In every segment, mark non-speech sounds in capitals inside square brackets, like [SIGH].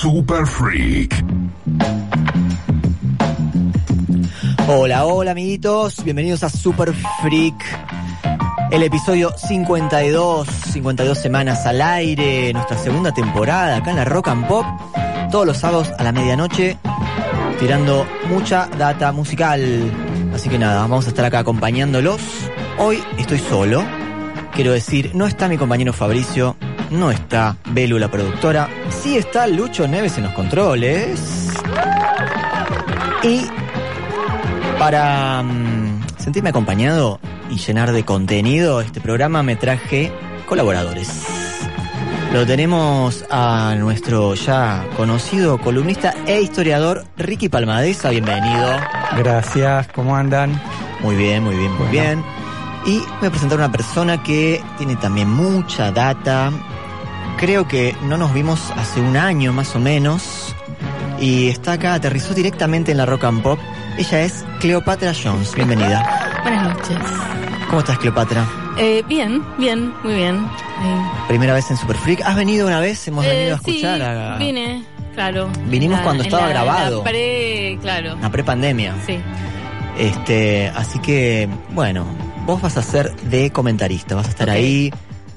Super Freak. Hola, hola amiguitos, bienvenidos a Super Freak. El episodio 52, 52 semanas al aire, nuestra segunda temporada acá en la Rock and Pop, todos los sábados a la medianoche, tirando mucha data musical. Así que nada, vamos a estar acá acompañándolos. Hoy estoy solo, quiero decir, no está mi compañero Fabricio, no está Belu la productora, sí está Lucho Neves en los controles. Y para mm, sentirme acompañado y llenar de contenido este programa me traje colaboradores. Lo tenemos a nuestro ya conocido columnista e historiador Ricky Palmadeza, bienvenido. Gracias, ¿cómo andan? Muy bien, muy bien, muy Bueno. bien. Y voy a presentar a una persona que tiene también mucha data. Creo que no nos vimos hace un año más o menos. Y está acá, aterrizó directamente en la Rock and Pop. Ella es Cleopatra Jones. Bienvenida. Buenas noches. ¿Cómo estás, Cleopatra? Eh, bien, bien, muy bien. Ahí. Primera vez en Super Freak. ¿Has venido una vez? Hemos venido a Eh, sí, escuchar a, vine, claro. Vinimos La- cuando estaba la- grabado. la pre, claro. a prepandemia. Sí. Este, así que, bueno, vos vas a ser de comentarista, vas a estar ahí,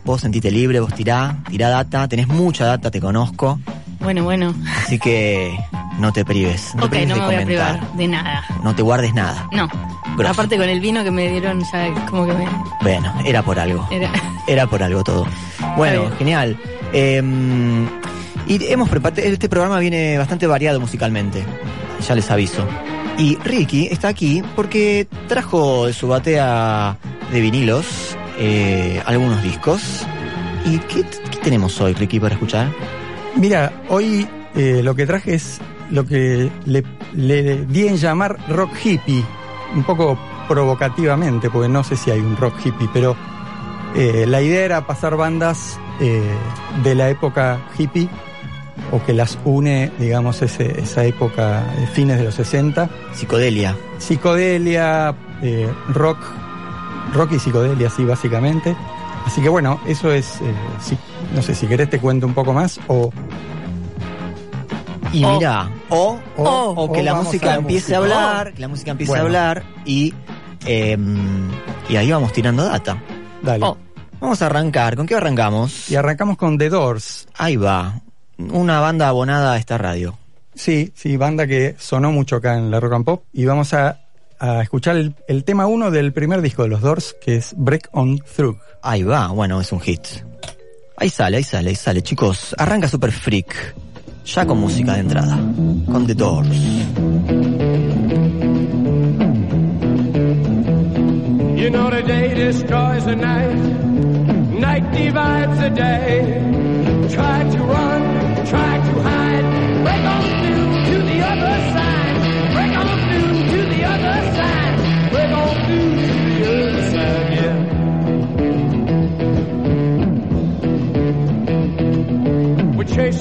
vos sentite libre, vos tirá, tirá data, tenés mucha data, te conozco, Bueno, bueno. así que no te prives, no te ok, prives no de me voy a privar de nada. no te guardes nada. No. Grosso. Aparte con el vino que me dieron ya como que me... Bueno, era por algo, Era... [LAUGHS] era por algo todo. Bueno, genial. Eh, y hemos preparado, este programa viene bastante variado musicalmente, ya les aviso. Y Ricky está aquí porque trajo de su batea de vinilos eh, algunos discos. ¿Y qué, qué tenemos hoy, Ricky, para escuchar? Mira, hoy eh, lo que traje es lo que le, le di en llamar rock hippie, un poco provocativamente, porque no sé si hay un rock hippie, pero eh, la idea era pasar bandas eh, de la época hippie, o que las une, digamos, ese- esa época de fines de los 60, Psicodelia. psicodelia, rock, rock y psicodelia, sí, básicamente. Así que bueno, eso es, eh, si- no sé, si querés te cuento un poco más o... Y O- mira, o, o, o- o que o la música a la empiece a hablar, que la música empiece Bueno. a hablar y, eh, y ahí vamos tirando data. Dale. Oh, Vamos a arrancar. ¿Con qué arrancamos? Y arrancamos con The Doors. Ahí va. Una banda abonada a esta radio. Sí, sí, banda que sonó mucho acá en la Rock and Pop. Y vamos a, a escuchar el, el tema uno del primer disco de los Doors, que es Break On Through. Ahí va, bueno, es un hit. Ahí sale, ahí sale, ahí sale. Chicos, arranca Super Freak. Ya con música de entrada. Con The Doors. You know the day destroys the night, night divides the day. Try to run, try to hide, break on through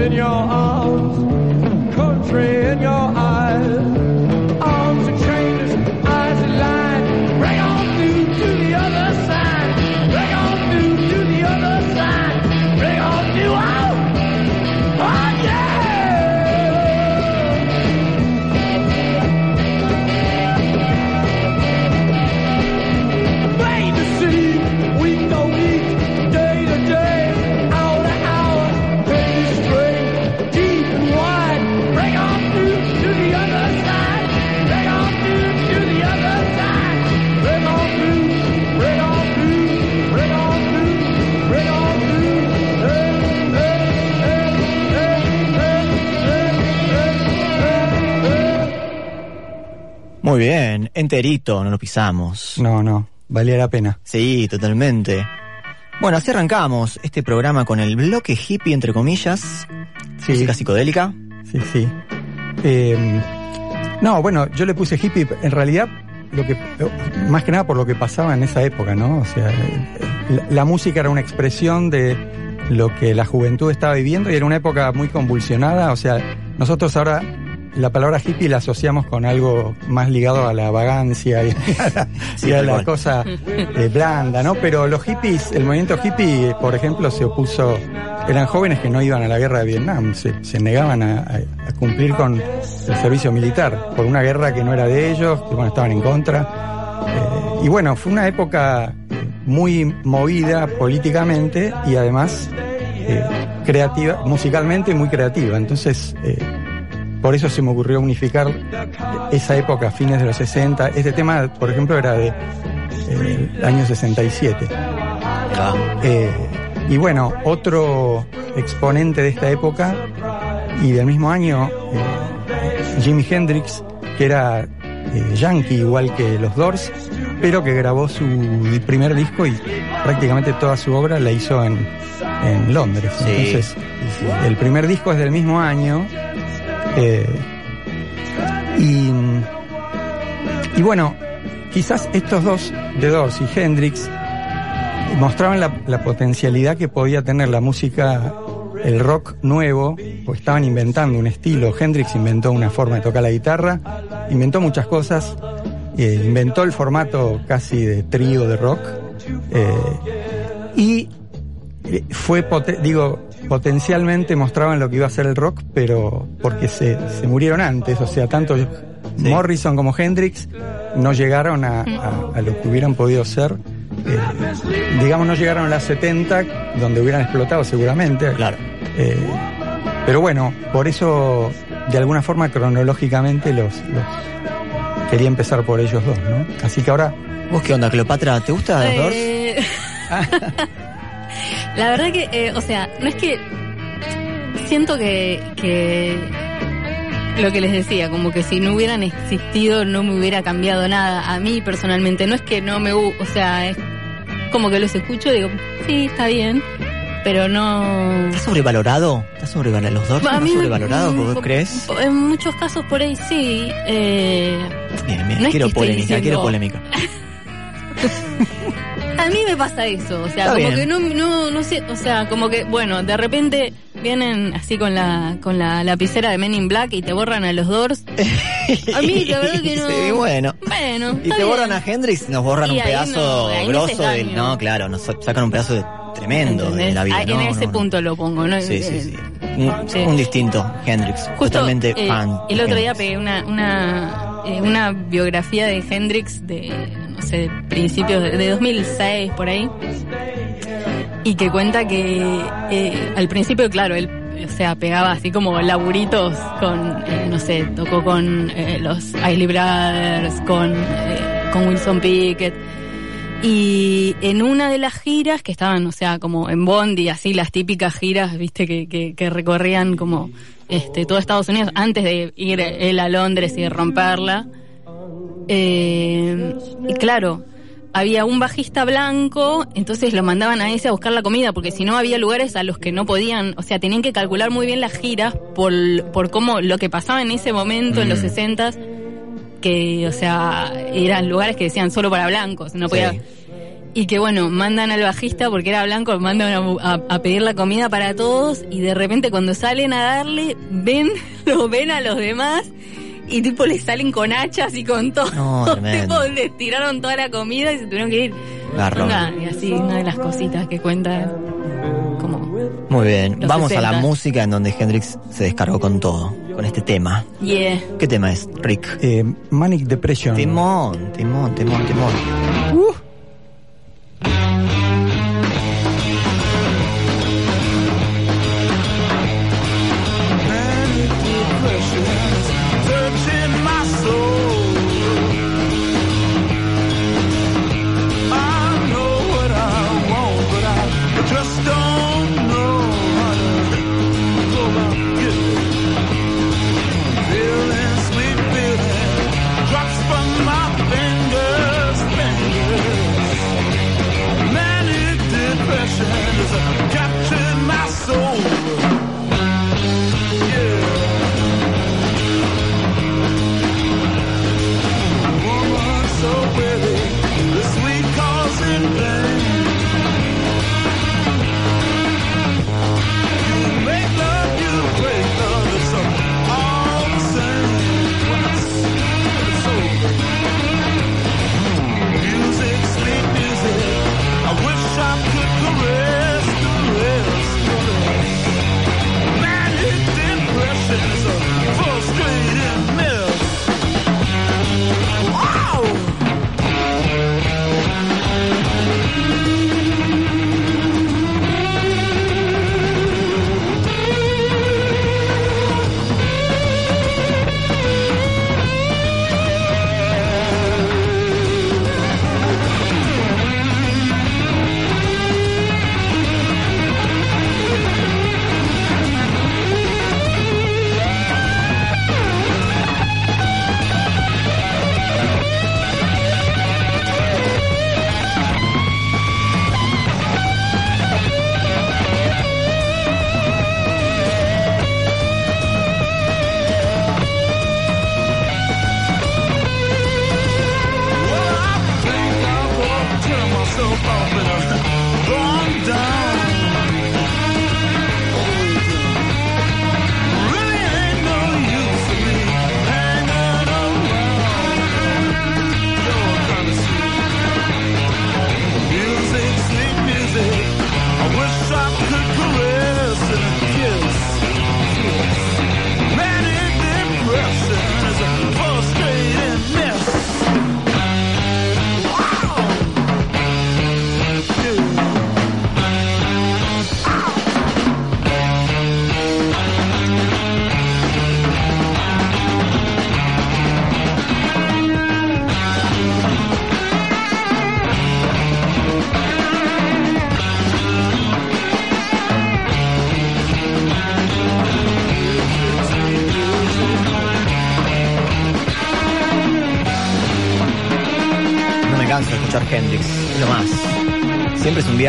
in your arms, Muy bien, enterito, no lo pisamos. No, no, valía la pena. Sí, totalmente. Bueno, así arrancamos este programa con el bloque hippie, entre comillas, Sí, música psicodélica. sí, sí. Eh, no, bueno, yo le puse hippie, en realidad, lo que, más que nada por lo que pasaba en esa época, ¿no? O sea, la, la música era una expresión de lo que la juventud estaba viviendo y era una época muy convulsionada. O sea, nosotros ahora la palabra hippie la asociamos con algo más ligado a la vagancia y a la, [LAUGHS] Sí, y a tal la cual. cosa eh, blanda, ¿no? Pero los hippies, el movimiento hippie, por ejemplo, se opuso, eran jóvenes que no iban a la guerra de Vietnam, se, se negaban a, cumplir con el servicio militar por una guerra que no era de ellos, que bueno, estaban en contra. Eh, y bueno, fue una época muy movida políticamente y además eh, creativa, musicalmente muy creativa. Entonces, por eso se me ocurrió unificar esa época, fines de los 60. Este tema, por ejemplo, era de eh, el año 67. Ah, Eh, y bueno, otro exponente de esta época y del mismo año, eh, Jimi Hendrix, que era eh, yankee igual que los Doors, pero que grabó su primer disco y prácticamente toda su obra la hizo en, en Londres. Sí. Entonces, el primer disco es del mismo año. Eh, y, y bueno, quizás estos dos, de Doors y Hendrix, mostraban la, potencialidad que podía tener la música, el rock nuevo, o estaban inventando un estilo. Hendrix inventó una forma de tocar la guitarra, inventó muchas cosas, eh, inventó el formato casi de trío de rock, eh, y fue, digo, potencialmente mostraban lo que iba a ser el rock, pero porque se, se murieron antes, o sea, tanto Morrison como Hendrix no llegaron a, a- a lo que hubieran podido ser. eh, digamos, no llegaron a las 70, donde hubieran explotado seguramente. claro. Eh, pero bueno, por eso, de alguna forma, cronológicamente, los, los quería empezar por ellos dos, ¿no? Así que ahora, ¿Vos qué onda, Cleopatra? ¿Te gusta los Doors? Eh, [LAUGHS] [LAUGHS] La verdad que, eh, o sea, no es que siento que, que lo que les decía, como que si no hubieran existido no me hubiera cambiado nada. A mí personalmente, no es que no me, o sea, es como que los escucho y digo, sí, está bien, pero no... ¿Está sobrevalorado? ¿Está sobrevalorado? ¿Los Doors A están sobrevalorados? ¿Vos crees? En muchos casos por ahí sí. Eh, Bien, bien, no es quiero que polémica, diciendo- quiero polémica. [LAUGHS] A mí me pasa eso, o sea, Está como bien. que no, no, no sé, o sea, como que, bueno, de repente vienen así con la, con la lapicera de Men in Black y te borran a los Doors. [LAUGHS] A mí, la verdad que no. Sí, bueno. Bueno, Y te borran a Hendrix, nos borran Y un pedazo no, no grosso del. daño. No, claro, nos sacan un pedazo de tremendo de ¿Entendés? la vida. Ah, no, en ese no, no. punto lo pongo, ¿no? Sí, sí, Eh, sí. Un, Sí. un distinto, Hendrix. Justo totalmente eh, fan. el de otro día pegué una, una, eh, una biografía de Hendrix de, no sé, principios de, de 2006, por ahí. Y que cuenta que eh, al principio, claro, él, o sea, pegaba así como laburitos con, eh, no sé, tocó con eh, los Isley Brothers, con, con Wilson Pickett. Y en una de las giras que estaban, o sea, como en Bondi, así las típicas giras, viste, que, que, que recorrían como este todo Estados Unidos antes de ir él a Londres y de romperla. Eh, y claro, había un bajista blanco, entonces lo mandaban a ese a buscar la comida, porque si no había lugares a los que no podían, o sea, tenían que calcular muy bien las giras por, por cómo lo que pasaba en ese momento, en los Mm. 60 que, o sea, eran lugares que decían solo para blancos, no podía... Sí. Y que bueno, mandan al bajista, porque era blanco, mandan a, a- a pedir la comida para todos y de repente cuando salen a darle, ven, [LAUGHS] lo ven a los demás y tipo les salen con hachas y con todo. No, [LAUGHS] tipo, les tiraron toda la comida y se tuvieron que ir. Garrón. Y así, una de las cositas que cuenta como... Muy bien, Los vamos a la 60. música en donde Hendrix se descargó con todo, con este tema. Yeah. ¿Qué tema es, Rick? Eh, Manic Depression. Timón, timón, timón, timón. Searching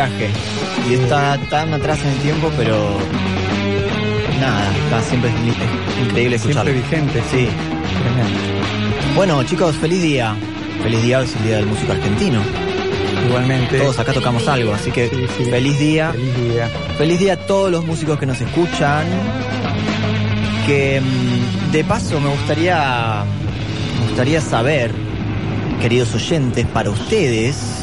viaje. Y está tan atrás en el tiempo, pero nada, está siempre es in- increíble escucharlo. Siempre vigente, Sí. Tremendo. Bueno, chicos, feliz día. Feliz día, hoy es el día del músico argentino. Igualmente. Todos acá tocamos algo, así que Sí, sí. feliz día. Feliz día. Feliz día a todos los músicos que nos escuchan. Que mm, de paso me gustaría, me gustaría saber, queridos oyentes, para ustedes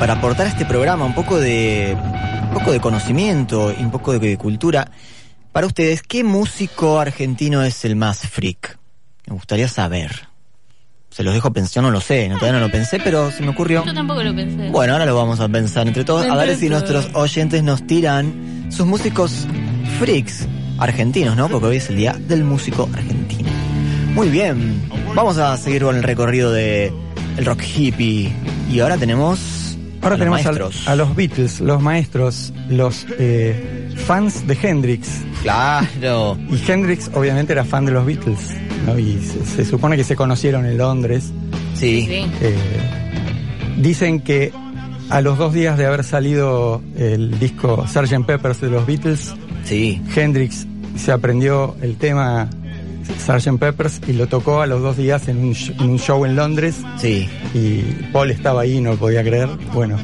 para aportar a este programa un poco de, un poco de conocimiento y un poco de, cultura. Para ustedes, ¿qué músico argentino es el más freak? Me gustaría saber. Se los dejo pensar, yo no lo sé, no, todavía no lo pensé, pero se me ocurrió. Yo tampoco lo pensé. Bueno, ahora lo vamos a pensar entre todos. A ver si nuestros oyentes nos tiran sus músicos freaks argentinos, ¿no? Porque hoy es el día del músico argentino. Muy bien, vamos a seguir con el recorrido de el rock hippie. Y ahora tenemos. Ahora a tenemos a, los Beatles, los maestros, los eh, fans de Hendrix. Claro. Y Hendrix obviamente era fan de los Beatles, ¿no? Y se, se supone que se conocieron en Londres. Sí. Sí. Eh, dicen que a los dos días de haber salido el disco Sgt. Peppers de los Beatles, Sí. Hendrix se aprendió el tema Sgt. Peppers y lo tocó a los dos días en un, sh- en un show en Londres Sí, y Paul estaba ahí, no lo podía creer. Bueno,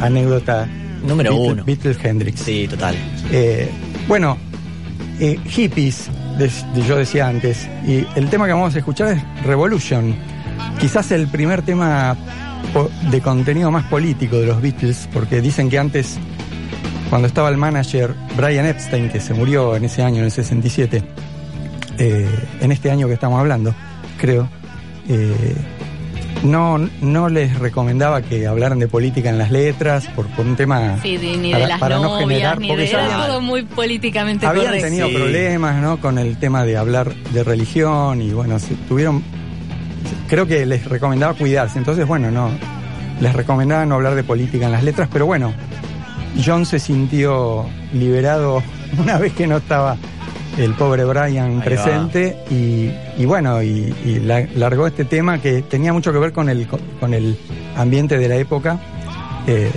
anécdota. Número Beatles- uno. Beatles Hendrix. sí, total. Eh, bueno, eh, hippies, de- de- yo decía antes, y el tema que vamos a escuchar es Revolution. Quizás el primer tema de contenido más político de los Beatles, porque dicen que antes, cuando estaba el manager Brian Epstein, que se murió en ese año, en el 67, eh, en este año que estamos hablando, creo, eh, no, no les recomendaba que hablaran de política en las letras por, por un tema Sí, ni de para- las para no generar- ni porque de ya todo muy políticamente habían correcto. tenido Sí. problemas ¿no? con el tema de hablar de religión y bueno, se tuvieron, creo que les recomendaba cuidarse, entonces bueno, no, les recomendaba no hablar de política en las letras, pero bueno, John se sintió liberado [LAUGHS] una vez que no estaba el pobre Brian Ahí presente y, y bueno, y, y la- largó este tema que tenía mucho que ver con el, con el ambiente de la época, eh,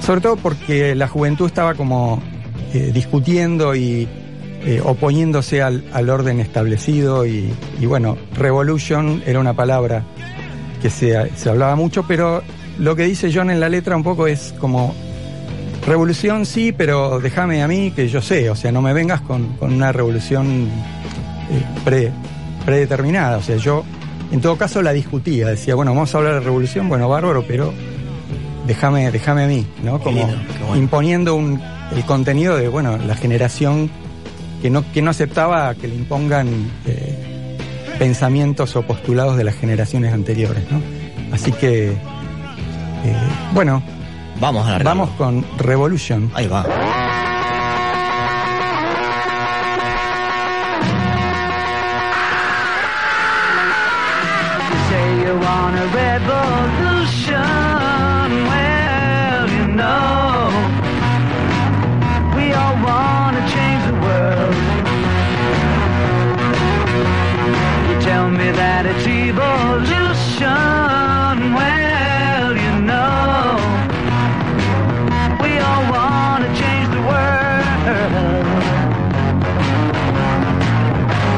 sobre todo porque la juventud estaba como eh, discutiendo y eh, oponiéndose al, al orden establecido y, y bueno, revolution era una palabra que se, se hablaba mucho, pero lo que dice John en la letra un poco es como revolución sí, pero déjame a mí que yo sé, o sea, no me vengas con, con una revolución eh, pre- predeterminada, o sea, yo en todo caso la discutía, decía, bueno, vamos a hablar de revolución, bueno, bárbaro, pero déjame, déjame a mí, ¿no? Como lindo, qué bueno. imponiendo un, el contenido de, bueno, la generación que no, que no aceptaba que le impongan eh, pensamientos o postulados de las generaciones anteriores, ¿no? Así que, eh, bueno, Vamos a la vamos con Revolution. Ahí va.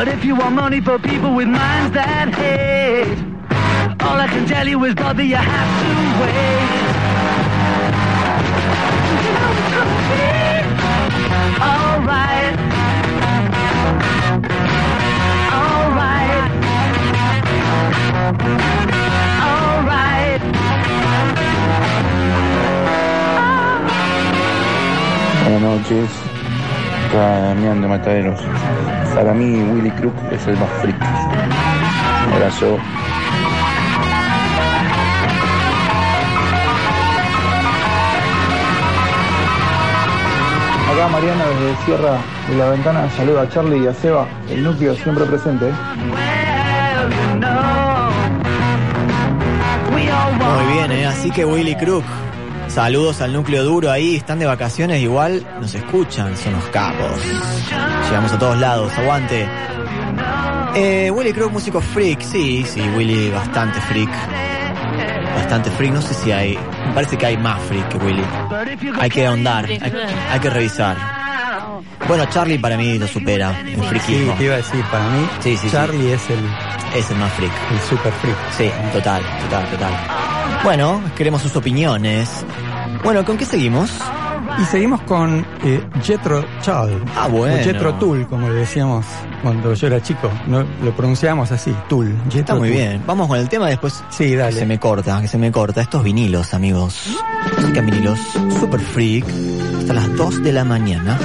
But if you want money for people with minds that hate, all I can tell you is, brother, you have to wait. You know. Alright. Buenas noches, acá Damián de Mataderos. Para mí Willy Crook es el más freak. Un abrazo. Acá Mariana desde Sierra de la Ventana saluda a Charlie y a Seba, el núcleo siempre presente. ¿eh? Muy bien, ¿eh? Así que Willy Crook. Saludos al núcleo duro ahí, están de vacaciones, igual nos escuchan, son los capos. Llegamos a todos lados, aguante. Eh, Willy Crook, músico freak, sí, sí, Willy bastante freak. Bastante freak, no sé si hay, me parece que hay más freak que Willy. Hay que ahondar, hay, hay que revisar. Bueno, Charlie para mí lo supera en Sí, te iba a decir, para mí, Sí, sí, sí. Charlie es el, Es el más freak. el super freak. Sí, total, total, total. Bueno, queremos sus opiniones. Bueno, ¿con qué seguimos? Y seguimos con eh, Jethro Tull. Ah, bueno. O Jethro Tull, como le decíamos cuando yo era chico. No, lo pronunciamos así, Tull. Está Jethro muy Tull. bien. Vamos con el tema después. Sí, dale. Que se me corta, que se me corta. Estos vinilos, amigos. Música vinilos. Super freak. Hasta las 2 de la mañana.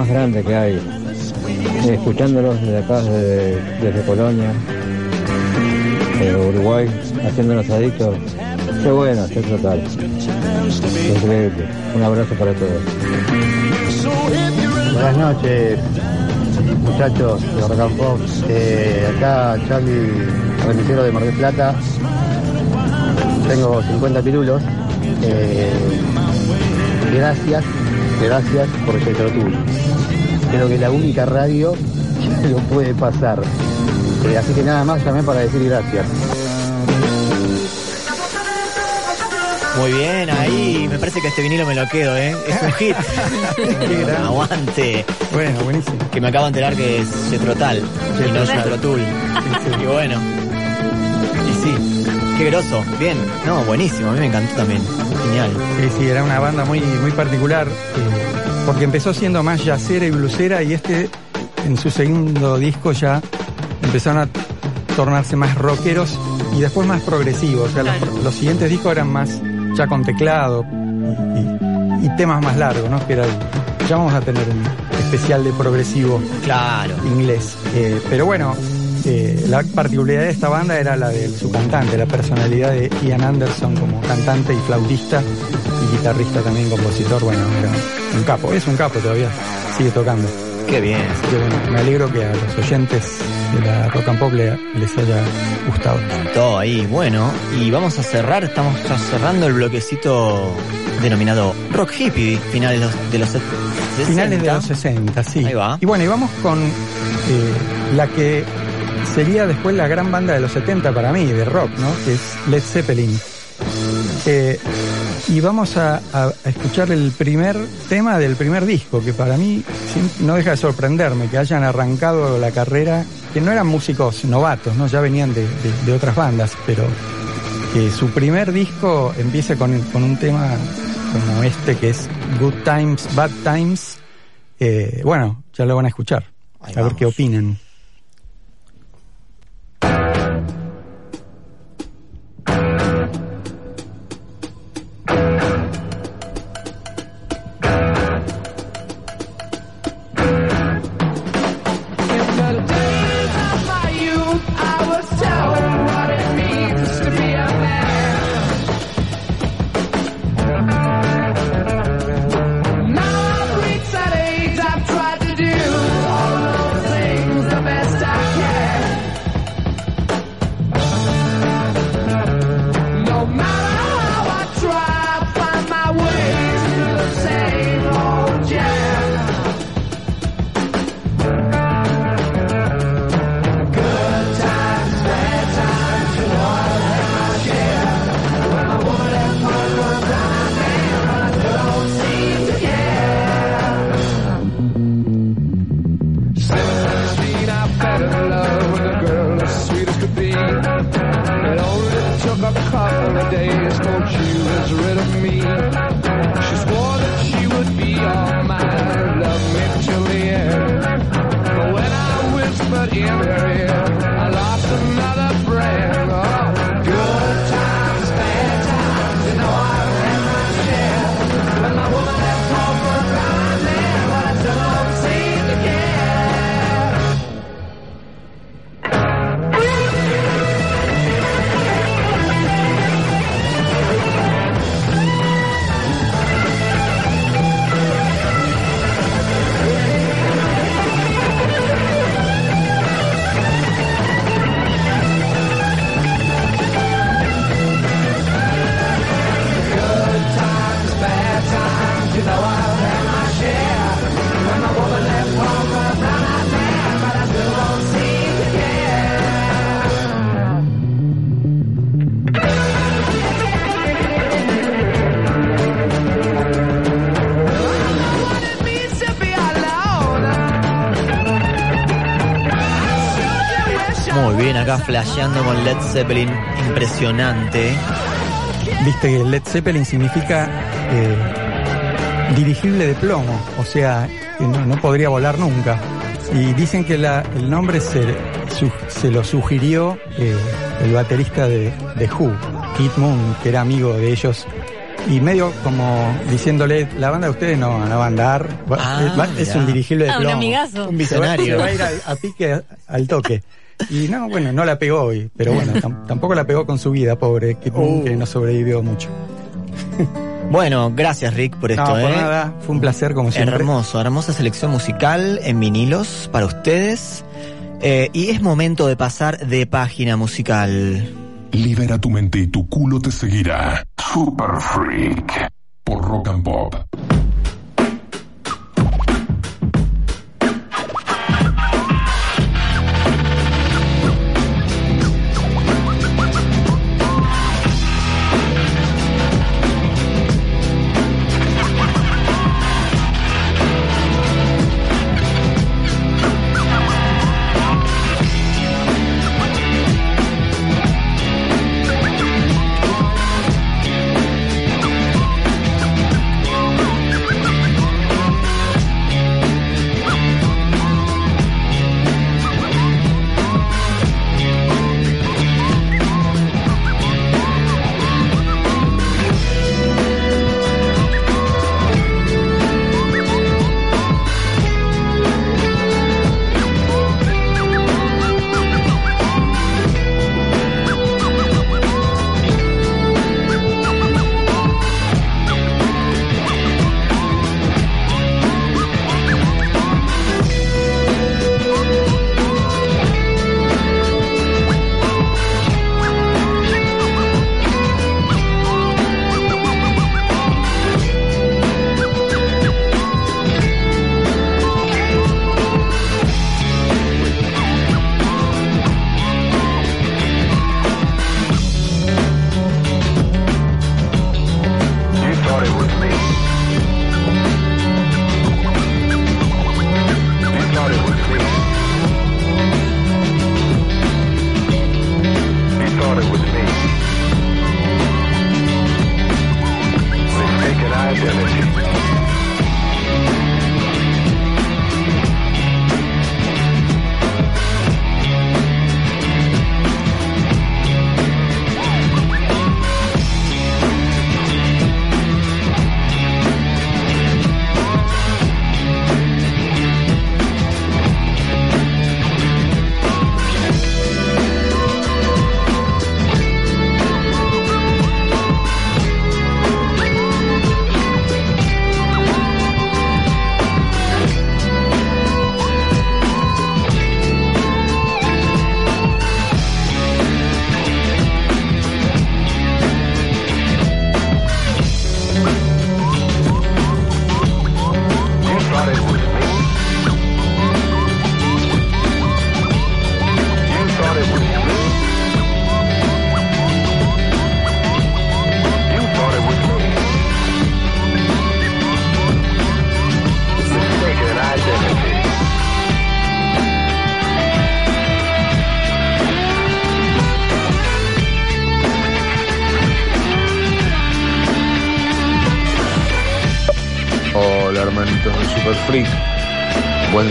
Más grande que hay. Escuchándolos desde acá, desde, desde Colonia, Uruguay, haciéndonos adictos. Qué bueno, Che total. Increíble. Un abrazo para todos. Buenas noches, muchachos de and Pop. Eh, acá Charlie, remisero de Mar del Plata. Tengo 50 pirulos. Eh, gracias, gracias por Jetro Tour. Creo que es la única radio que lo puede pasar. Eh, así que nada más llamé para decir gracias. Muy bien, ahí me parece que este vinilo me lo quedo, ¿eh? Es un hit. [LAUGHS] Aguante. Bueno, buenísimo. Que me acabo de enterar que es Cetrotal y no Cetrotul. Y bueno. Y sí, qué groso. Bien, no, buenísimo. A mí me encantó también. Genial. Sí, sí, era una banda muy, muy particular, eh, porque empezó siendo más jazzera y blusera y este, en su segundo disco ya empezaron a tornarse más rockeros y después más progresivos. O sea, los- Claro. los, siguientes discos eran más ya con teclado y, y- y temas más largos, ¿no? Que era el- ya vamos a tener un especial de progresivo Claro. inglés. Eh, pero bueno, eh, la particularidad de esta banda era la de su cantante, la personalidad de Ian Anderson como cantante y flautista y guitarrista también, compositor. Bueno, era un capo, es un capo todavía, sigue tocando. Qué bien. Así que bueno, me alegro que a los oyentes de la Rock and Pop le- les haya gustado. Todo ahí. Bueno, y vamos a cerrar. Estamos ya cerrando el bloquecito denominado Rock Hippie, finales de los, de los 60. Finales de los 60, sí. Ahí va. Y bueno, y vamos con eh, la que sería después la gran banda de los 70 para mí, de rock, ¿no? Que es Led Zeppelin. Eh, y vamos a, escuchar el primer tema del primer disco, que para mí no deja de sorprenderme que hayan arrancado la carrera, que no eran músicos novatos, ¿no? Ya venían de, de- de otras bandas, pero que su primer disco empiece con, con un tema como este que es Good Times, Bad Times. Eh, bueno, ya lo van a escuchar. Ahí a ver qué opinan. Acá flasheando con Led Zeppelin, impresionante. Viste que Led Zeppelin significa eh, dirigible de plomo, o sea, que no, no podría volar nunca. Y dicen que la- el nombre se, su- se lo sugirió eh, el baterista de, de Who, Keith Moon, que era amigo de ellos. Y medio como diciéndole, la banda de ustedes no, no va a andar, va- Ah, eh, va- es un dirigible de Ah, un plomo. amigazo. Un Se va, visionario. se va a ir al- a, pique al toque. [LAUGHS] Y no, bueno, no la pegó hoy, pero bueno, tam- tampoco la pegó con su vida, pobre Moon, Uh. que no sobrevivió mucho. Bueno, gracias Rick por esto, no, por ¿eh? nada, fue un placer como siempre. Hermoso, hermosa selección musical en vinilos para ustedes. Eh, y es momento de pasar de página musical. Libera tu mente y tu culo te seguirá. Super Freak. Por Rock and Pop.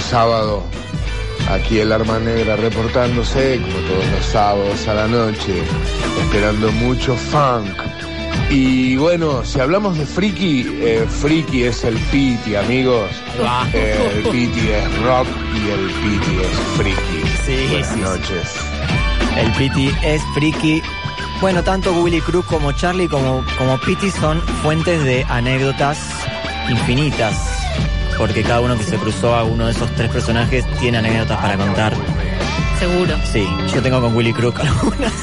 Sábado. Aquí el Arma Negra reportándose como todos los sábados a la noche, esperando mucho funk. Y bueno, si hablamos de friki, eh, friki es el piti, amigos. Eh, el piti es rock y el piti es friki. Sí, Buenas sí, noches. El Pity es friki. Bueno, tanto Willy Cruz como Charlie como, como Pity son fuentes de anécdotas infinitas. Porque cada uno que se cruzó a uno de esos tres personajes tiene anécdotas para contar. Seguro. Sí, yo tengo con Willy Crook algunas.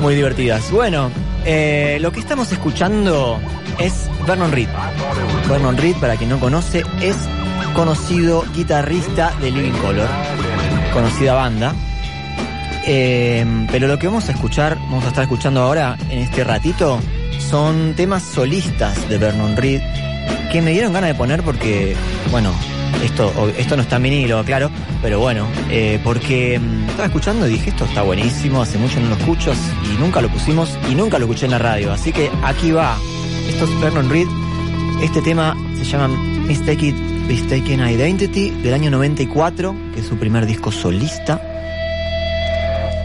Muy divertidas. Bueno, eh, lo que estamos escuchando es Vernon Reed. Vernon Reed, para quien no conoce, es conocido guitarrista de Living Color, conocida banda. Eh, pero lo que vamos a escuchar, vamos a estar escuchando ahora en este ratito, son temas solistas de Vernon Reed que me dieron ganas de poner porque, bueno, Esto, esto no está en vinilo, claro, pero bueno, eh, porque mm, estaba escuchando y dije, esto está buenísimo, hace mucho no lo escucho y nunca lo pusimos y nunca lo escuché en la radio. Así que aquí va. Esto es Vernon Reed. Este tema se llama Mistaken, Mistaken Identity del año 94, que es su primer disco solista.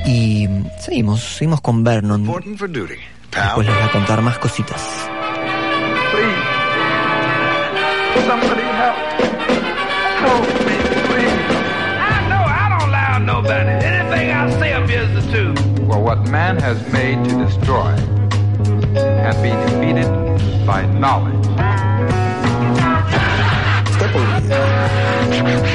Y mm, seguimos, seguimos con Vernon. Después les voy a contar más cositas. Somebody help. Help me, please. I know I don't lie on nobody. Anything I say appears the truth. Well, what man has made to destroy can be defeated by knowledge. Step over here.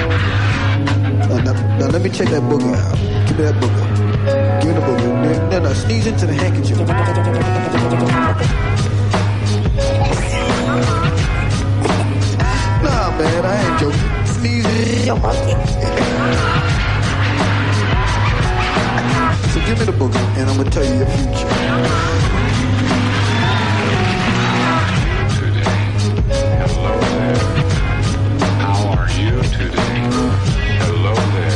Now, now, now let me check that booger out. Give me that booger. Give me the booger. No, no, sneeze into the handkerchief. Man, I ain't joking. Sneeze So give me the booger, and I'm gonna tell you your future. How are you today? Hello there.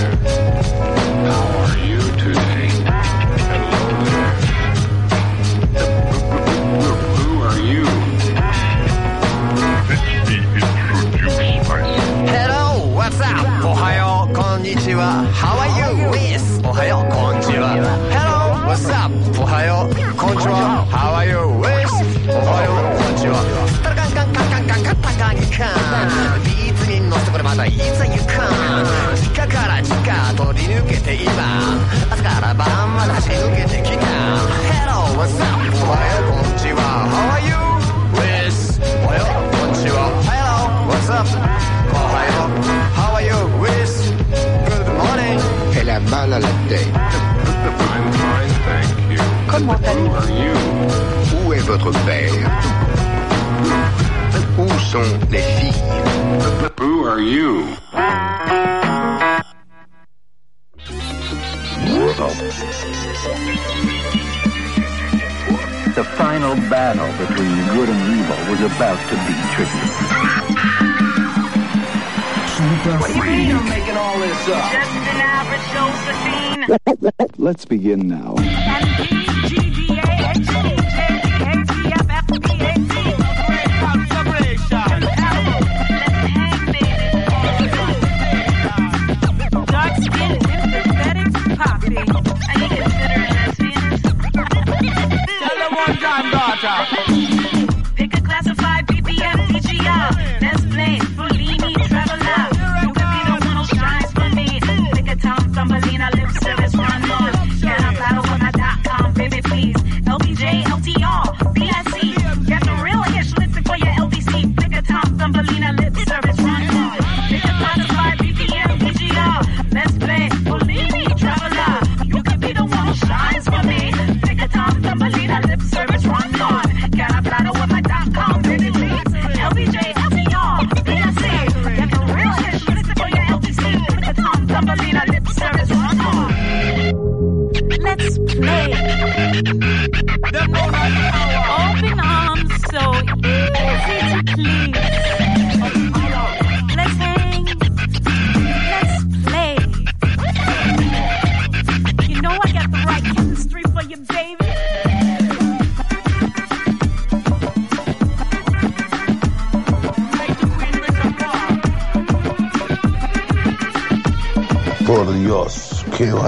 は。How are you? Yes. おはよう、こんにちは。Hello, what's up? おはよう、こんにちは。How are you? Yes. おはよう、こんにちは。タラカンカンカンカンカンカンタカンカン。ビーツに乗せてこれまたいざゆかん。地下から地下取り抜けて今。朝から晩まで走り抜け you. Comment Who are you? Où est votre père Où sont les filles Who are you? The final battle between good and evil was about to be trivial. What do you mean I'm making all this up? Josephine. [LAUGHS] Let's begin now.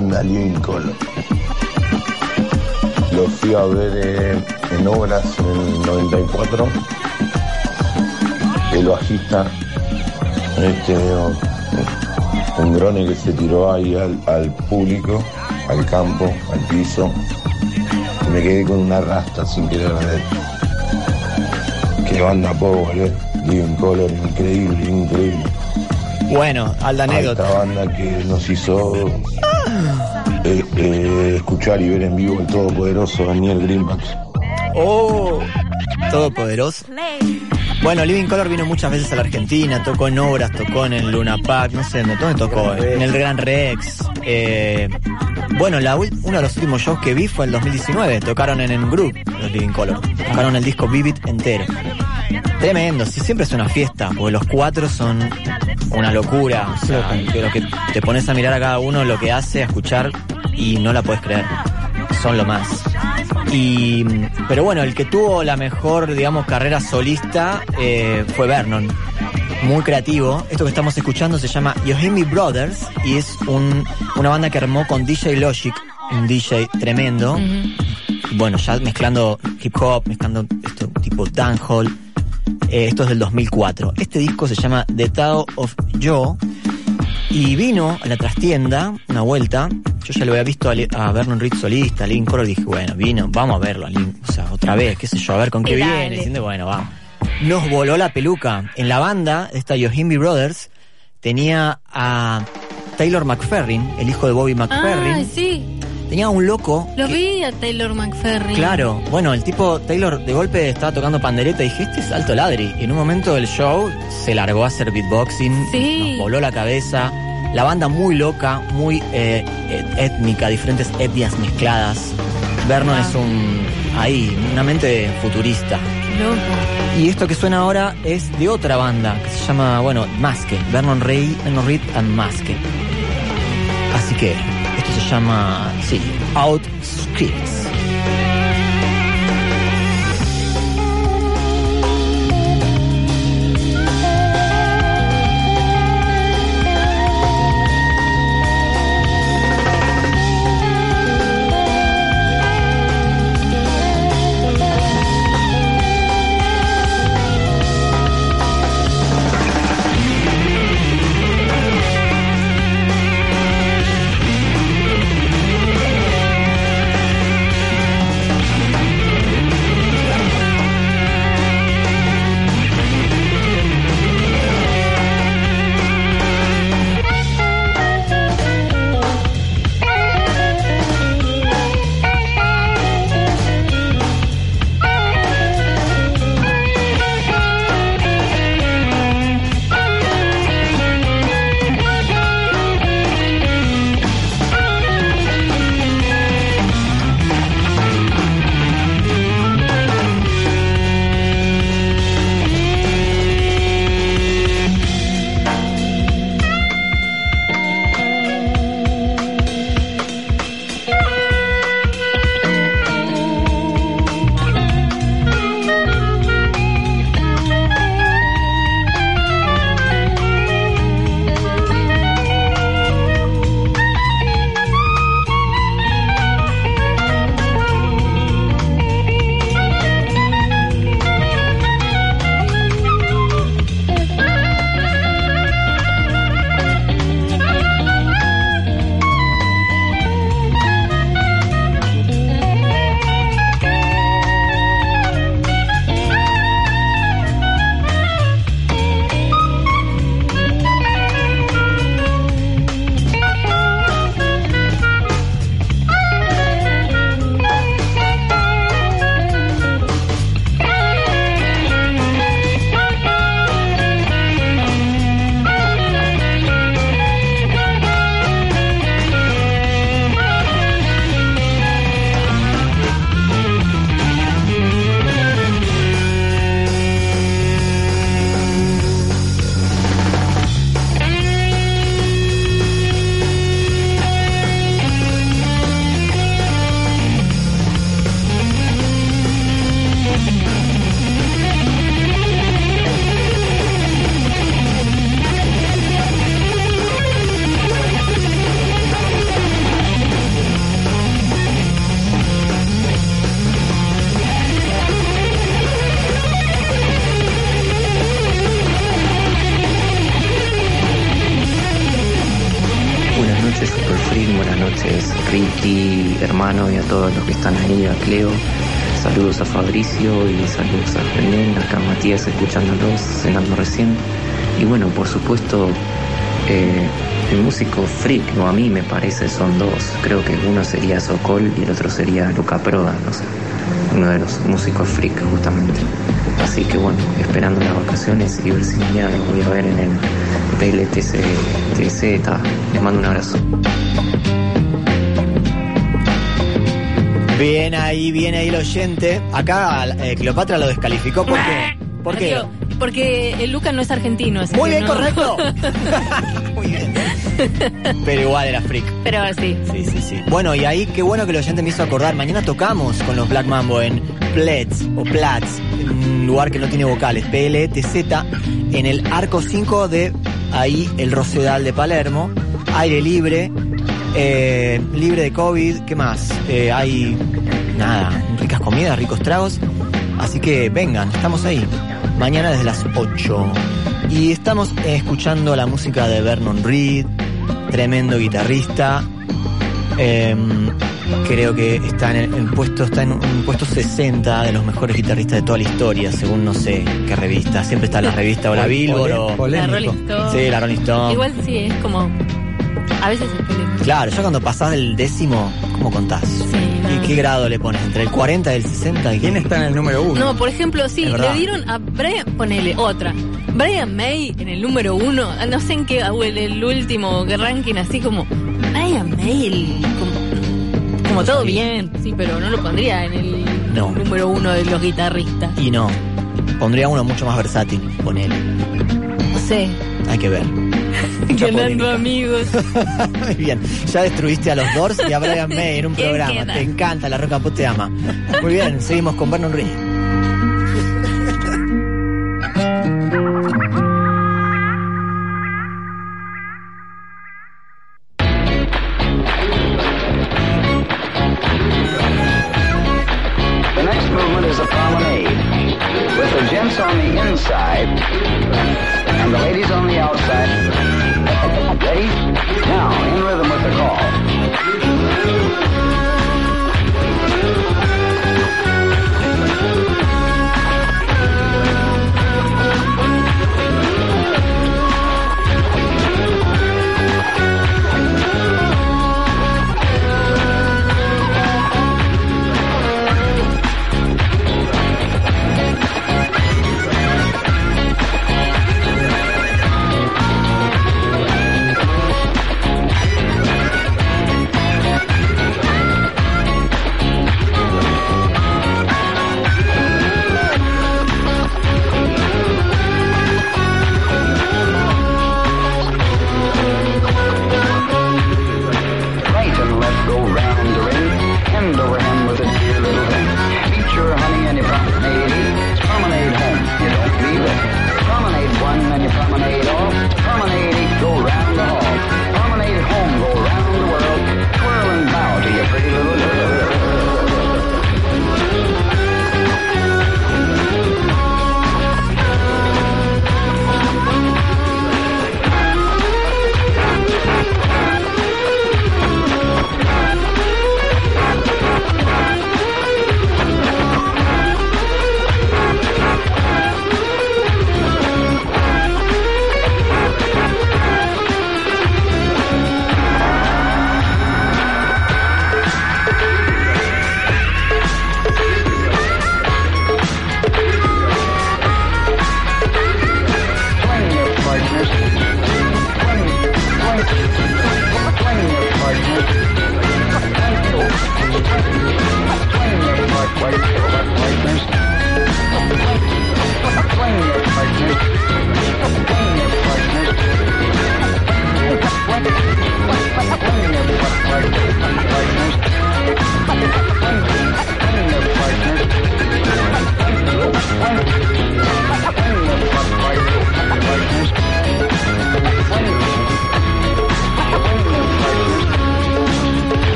Qué banda Lincoln. Lo fui a ver eh, en obras en el 94. El bajista, este, un drone que se tiró ahí al, al público, al campo, al piso. Y me quedé con una rasta sin querer ver. Qué banda power, eh. Living Color, increíble, increíble. Bueno, alta anécdota. Esta banda que nos hizo eh, escuchar y ver en vivo el todopoderoso Daniel Greenback. Oh, todopoderoso. Bueno, Living Color vino muchas veces a la Argentina, tocó en obras, tocó en el Luna Park, no sé, ¿dónde tocó? En el Gran Rex. Eh, bueno, la, uno de los últimos shows que vi fue el 2019, tocaron en el Group, los Living Color. Tocaron el disco Vivid entero. Tremendo, sí, siempre es una fiesta, porque los cuatro son una locura. O sea, pero que te pones a mirar a cada uno lo que hace, a escuchar y no la puedes creer. Son lo más. Y, pero bueno, el que tuvo la mejor, digamos, carrera solista eh, fue Vernon. Muy creativo. Esto que estamos escuchando se llama Yohimi Brothers y es un, una banda que armó con DJ Logic, un DJ tremendo. Bueno, ya mezclando hip hop, mezclando esto tipo dancehall. Eh, esto es del 2004. Este disco se llama The Tao of Yo y vino a la trastienda una vuelta. Yo ya lo había visto a, Le- a Vernon Reed solista, a Coro, y dije, bueno, vino, vamos a verlo, a Link, o sea, otra vez, qué sé yo, a ver con qué viene. bueno, vamos. Nos voló la peluca. En la banda, esta Yohimbi Brothers, tenía a Taylor McFerrin, el hijo de Bobby McFerrin. Ah, sí. Tenía un loco Lo vi a Taylor McFerrin. Claro, bueno, el tipo Taylor de golpe estaba tocando pandereta y dije, este es alto ladri. Y en un momento del show se largó a hacer beatboxing, Sí. nos voló la cabeza. La banda muy loca, muy eh, étnica, diferentes etnias mezcladas. Vernon es un, ahí, una mente futurista. Loco. Y esto que suena ahora es de otra banda que se llama, bueno, Maske. Vernon Rey, Vernon Reed and Maske. Así que esto se llama, sí, Outskirts. Buenas escuchándolos, cenando recién. Y bueno, por supuesto, eh, el músico freak, o a mí me parece, son dos. Creo que uno sería Sokol y el otro sería Luca Proda, no sé. Uno de los músicos freak, justamente. Así que bueno, esperando las vacaciones y ver si mañana los voy a ver en el PLTC TZ. Les mando un abrazo. Bien ahí, bien ahí el oyente. Acá eh, Cleopatra lo descalificó porque ¿Por qué? Porque el Luca no es argentino. así Muy bien, no- correcto. [LAUGHS] Pero igual era freak. Pero sí. Sí, sí, sí. Bueno, y ahí qué bueno que el oyente me hizo acordar. Mañana tocamos con los Black Mambo en Plets o Plats, en un lugar que no tiene vocales, P-L-E-T-Z, en el arco 5 de ahí el Rosedal de Palermo. Aire libre, eh, libre de COVID, ¿qué más? Eh, hay nada, ricas comidas, ricos tragos. Así que vengan, estamos ahí. Mañana desde las 8. Y estamos escuchando la música de Vernon Reed, tremendo guitarrista. Em, creo que está en el en puesto, está en un puesto 60 de los mejores guitarristas de toda la historia, según no sé qué revista. Siempre está la revista o la [LAUGHS] Billboard o polémico. La Rolling Stone. Sí, la Rolling Stone. Igual sí, es como. A veces es polémico. Claro, ya cuando pasás del décimo, ¿cómo contás? ¿Y qué grado le pones? ¿Entre el 40 y el 60? ¿Quién está en el número uno? No, por ejemplo, sí, le dieron a Brian, ponele otra. Brian May en el número uno, ah, no sé en qué, ah, el, el último ranking así como. Brian May, el- como, como todo bien, sí, pero no lo pondría en el No. número uno de los guitarristas. Y no. Pondría uno mucho más versátil, ponele. No sé, Hay que ver. [LAUGHS] ganando amigos. [LAUGHS] Muy bien. Ya destruiste a los Doors y a Brian [LAUGHS] May en un ¿Quién programa. queda? Te encanta, la roca te ama. Muy bien, seguimos con Vernon Reed.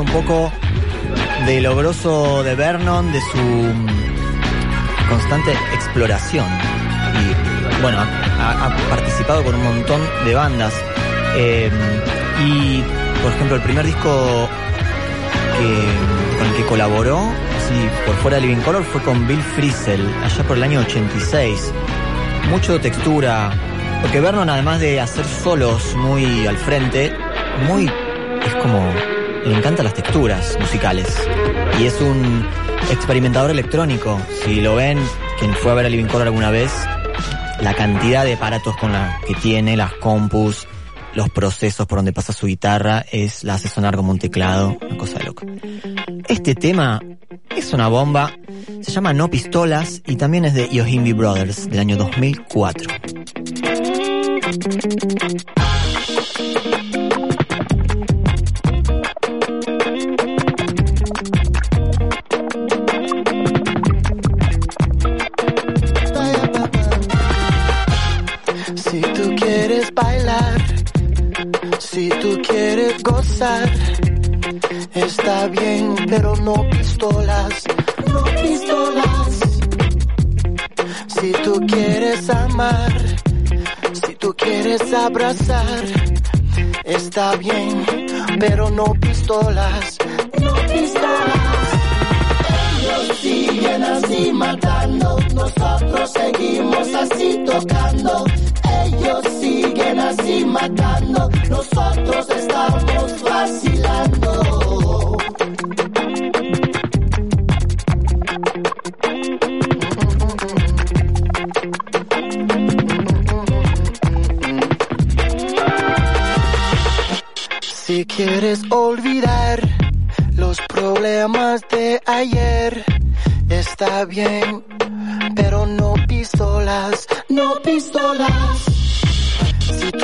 Un poco de lo grosso de Vernon, de su constante exploración. Y bueno, ha, participado con un montón de bandas. Eh, y, por ejemplo, el primer disco con el que colaboró, así por fuera de Living Color, fue con Bill Frisell, allá por el año 86. Mucho textura, porque Vernon, además de hacer solos muy al frente, muy. es como. Le encantan las texturas musicales. Y es un experimentador electrónico. Si lo ven, quien fue a ver a Living Color alguna vez, la cantidad de aparatos con la que tiene, las compus, los procesos por donde pasa su guitarra, es la hace sonar como un teclado, una cosa de loco. Este tema es una bomba, se llama No Pistolas y también es de Yohimbi Brothers del año 2004. Pistolas,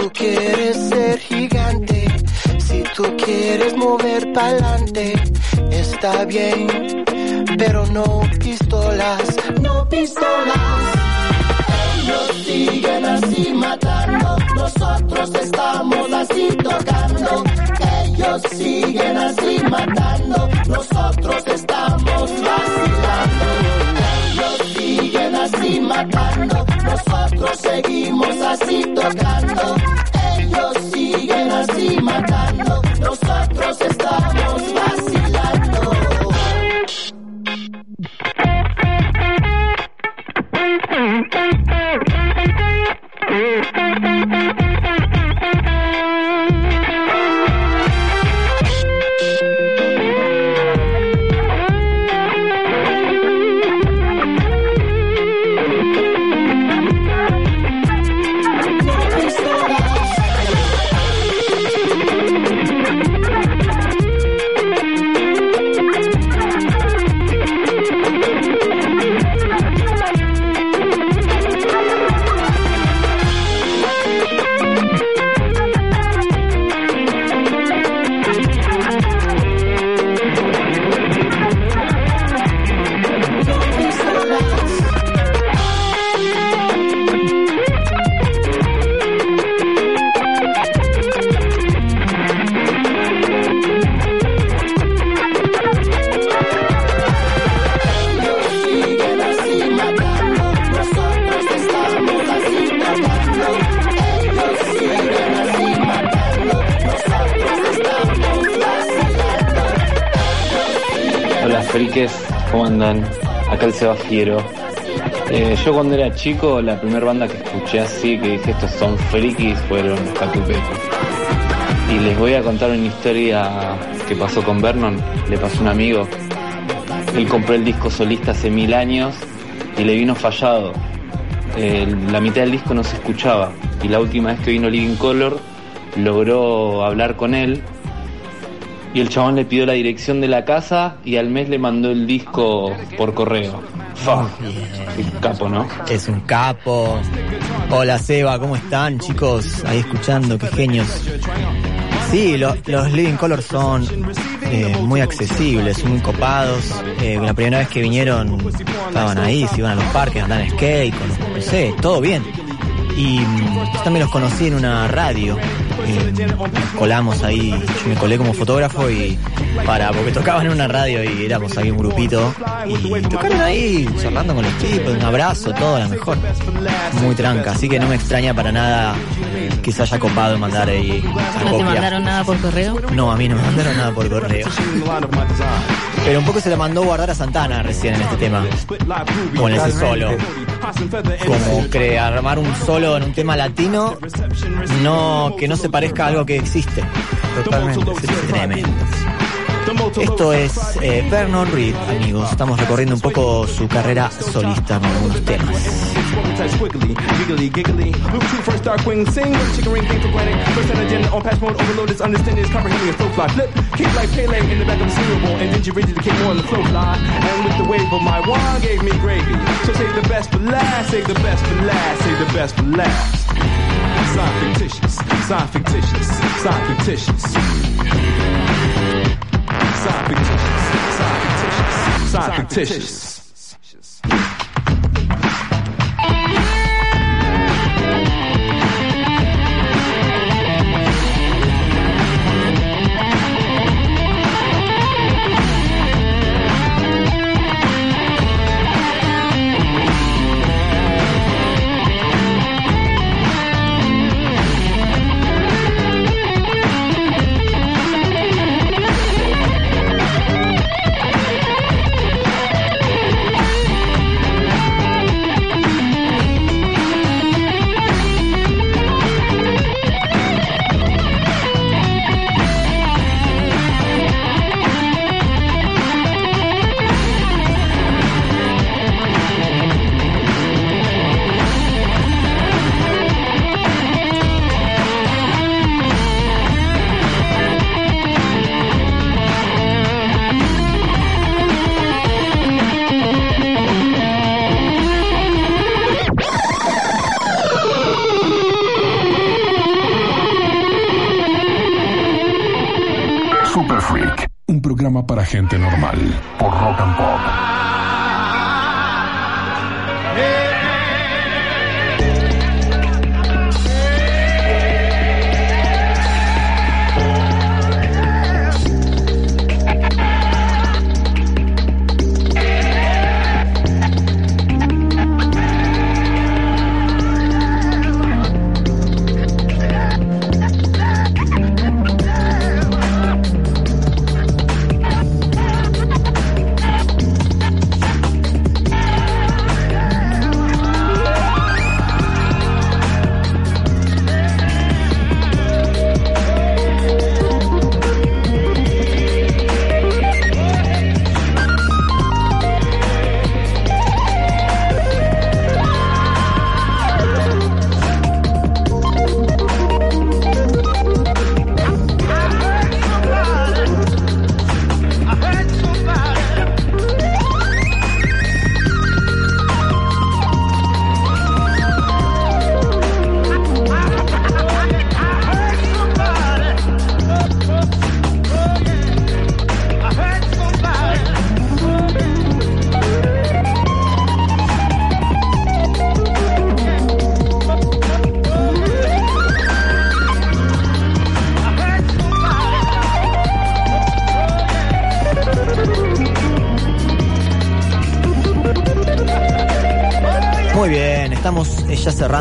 tú quieres ser gigante, si tú quieres mover pa'lante, está bien, pero no pistolas, no pistolas. Ellos siguen así matando, nosotros estamos así tocando. Ellos siguen así matando, nosotros estamos vacilando. Siguen así matando, nosotros seguimos así tocando. Ellos siguen así matando, Seba Fiero. Eh, yo cuando era chico, la primera banda que escuché así, que dije estos son frikis, fueron los. Y les voy a contar una historia que pasó con Vernon. Le pasó un amigo. Él compró el disco solista hace mil años y le vino fallado. La mitad del disco no se escuchaba. Y la última vez que vino Living Color, logró hablar con él y el chabón le pidió la dirección de la casa y al mes le mandó el disco por correo. Fa, qué capo, ¿no? Es un capo. Hola Seba, ¿cómo están chicos? Ahí escuchando, qué genios. Sí, lo- los Living Color son eh, muy accesibles, muy copados. Eh, la primera vez que vinieron estaban ahí, se iban a los parques, andaban skate, no sé, todo bien. Y mm, yo también los conocí en una radio, y colamos ahí, yo me colé como fotógrafo y para, porque tocaban en una radio y éramos ahí un grupito y tocaron ahí charlando con los tipos, un abrazo, todo a lo mejor. Muy tranca, así que no me extraña para nada que se haya copado en mandar ahí la ¿No te mandaron nada por correo? No, a mí no me mandaron nada por correo. Pero un poco se lo mandó guardar a Santana recién en este tema. Con ese solo. Como crear, armar un solo en un tema latino, no que no se parezca a algo que existe. Totalmente. Es tremendo. Esto es eh, Vernon Reed, amigos. Estamos recorriendo un poco su carrera solista con algunos temas. Sign fictitious, sign fictitious, sign fictitious. Sign fictitious, sign fictitious, sign fictitious. Programa para gente normal por Rock and Pop.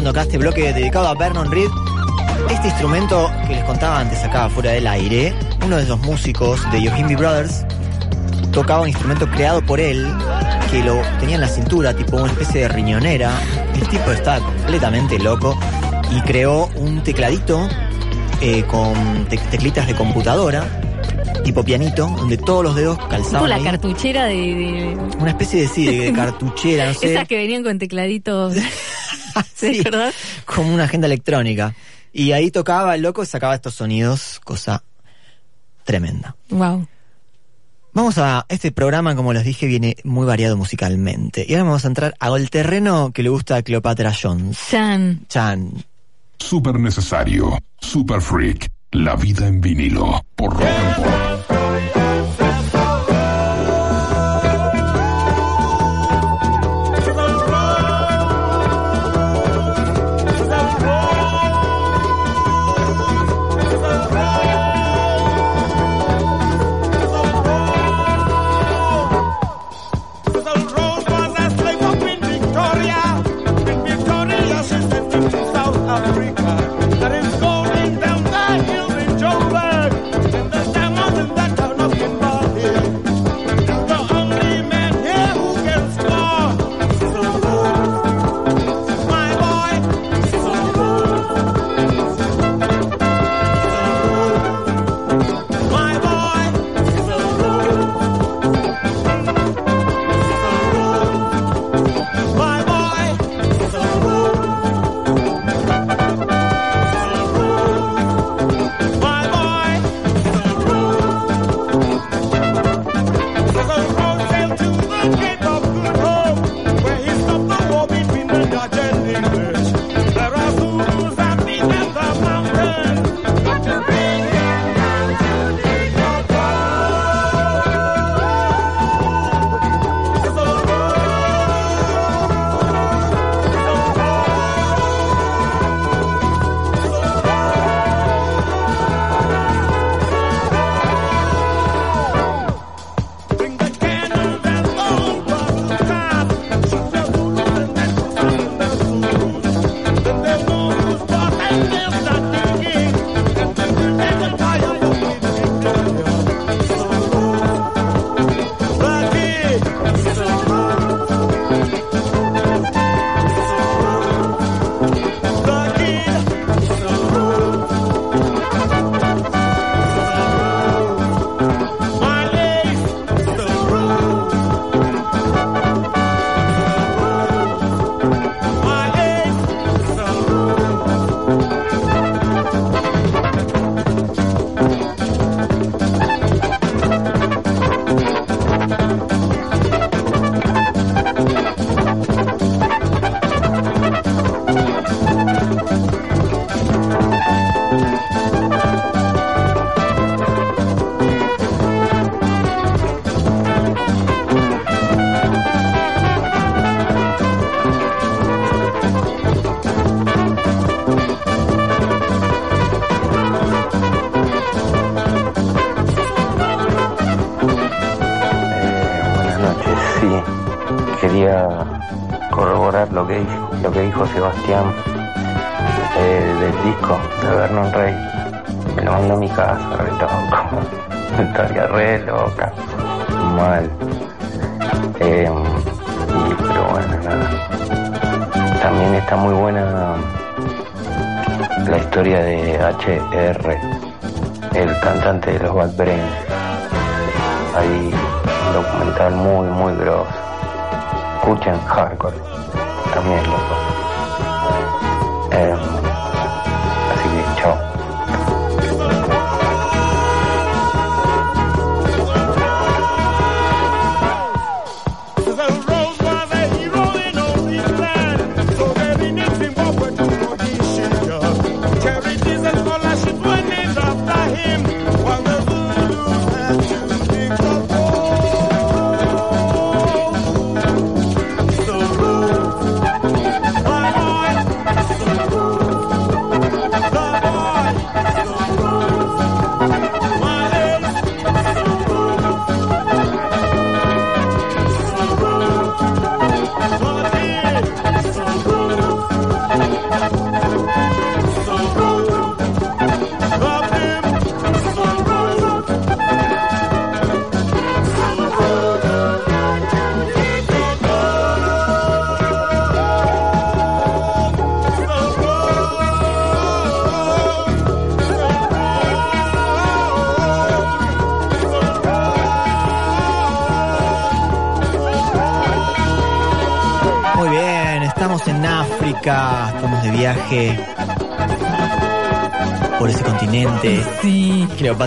Acá este bloque dedicado a Vernon Reed. Este instrumento que les contaba antes acá fuera del aire, uno de esos músicos de Yohimbi Brothers, tocaba un instrumento creado por él que lo tenía en la cintura, tipo una especie de riñonera. El tipo está completamente loco y creó un tecladito eh, con te- teclitas de computadora, tipo pianito, donde todos los dedos calzaban. la ahí. cartuchera de, de- Una especie de, sí, de [LAUGHS] cartuchera, no sé. esas que venían con tecladitos. [LAUGHS] [LAUGHS] ¿Sí, verdad? como una agenda electrónica. Y ahí tocaba el loco y sacaba estos sonidos, cosa tremenda. Wow. Vamos a este programa, como les dije, viene muy variado musicalmente. Y ahora vamos a entrar al terreno que le gusta a Cleopatra Jones. Chan. Chan. Super necesario. Super Freak. La vida en vinilo. Por Rock and Pop. Sebastián.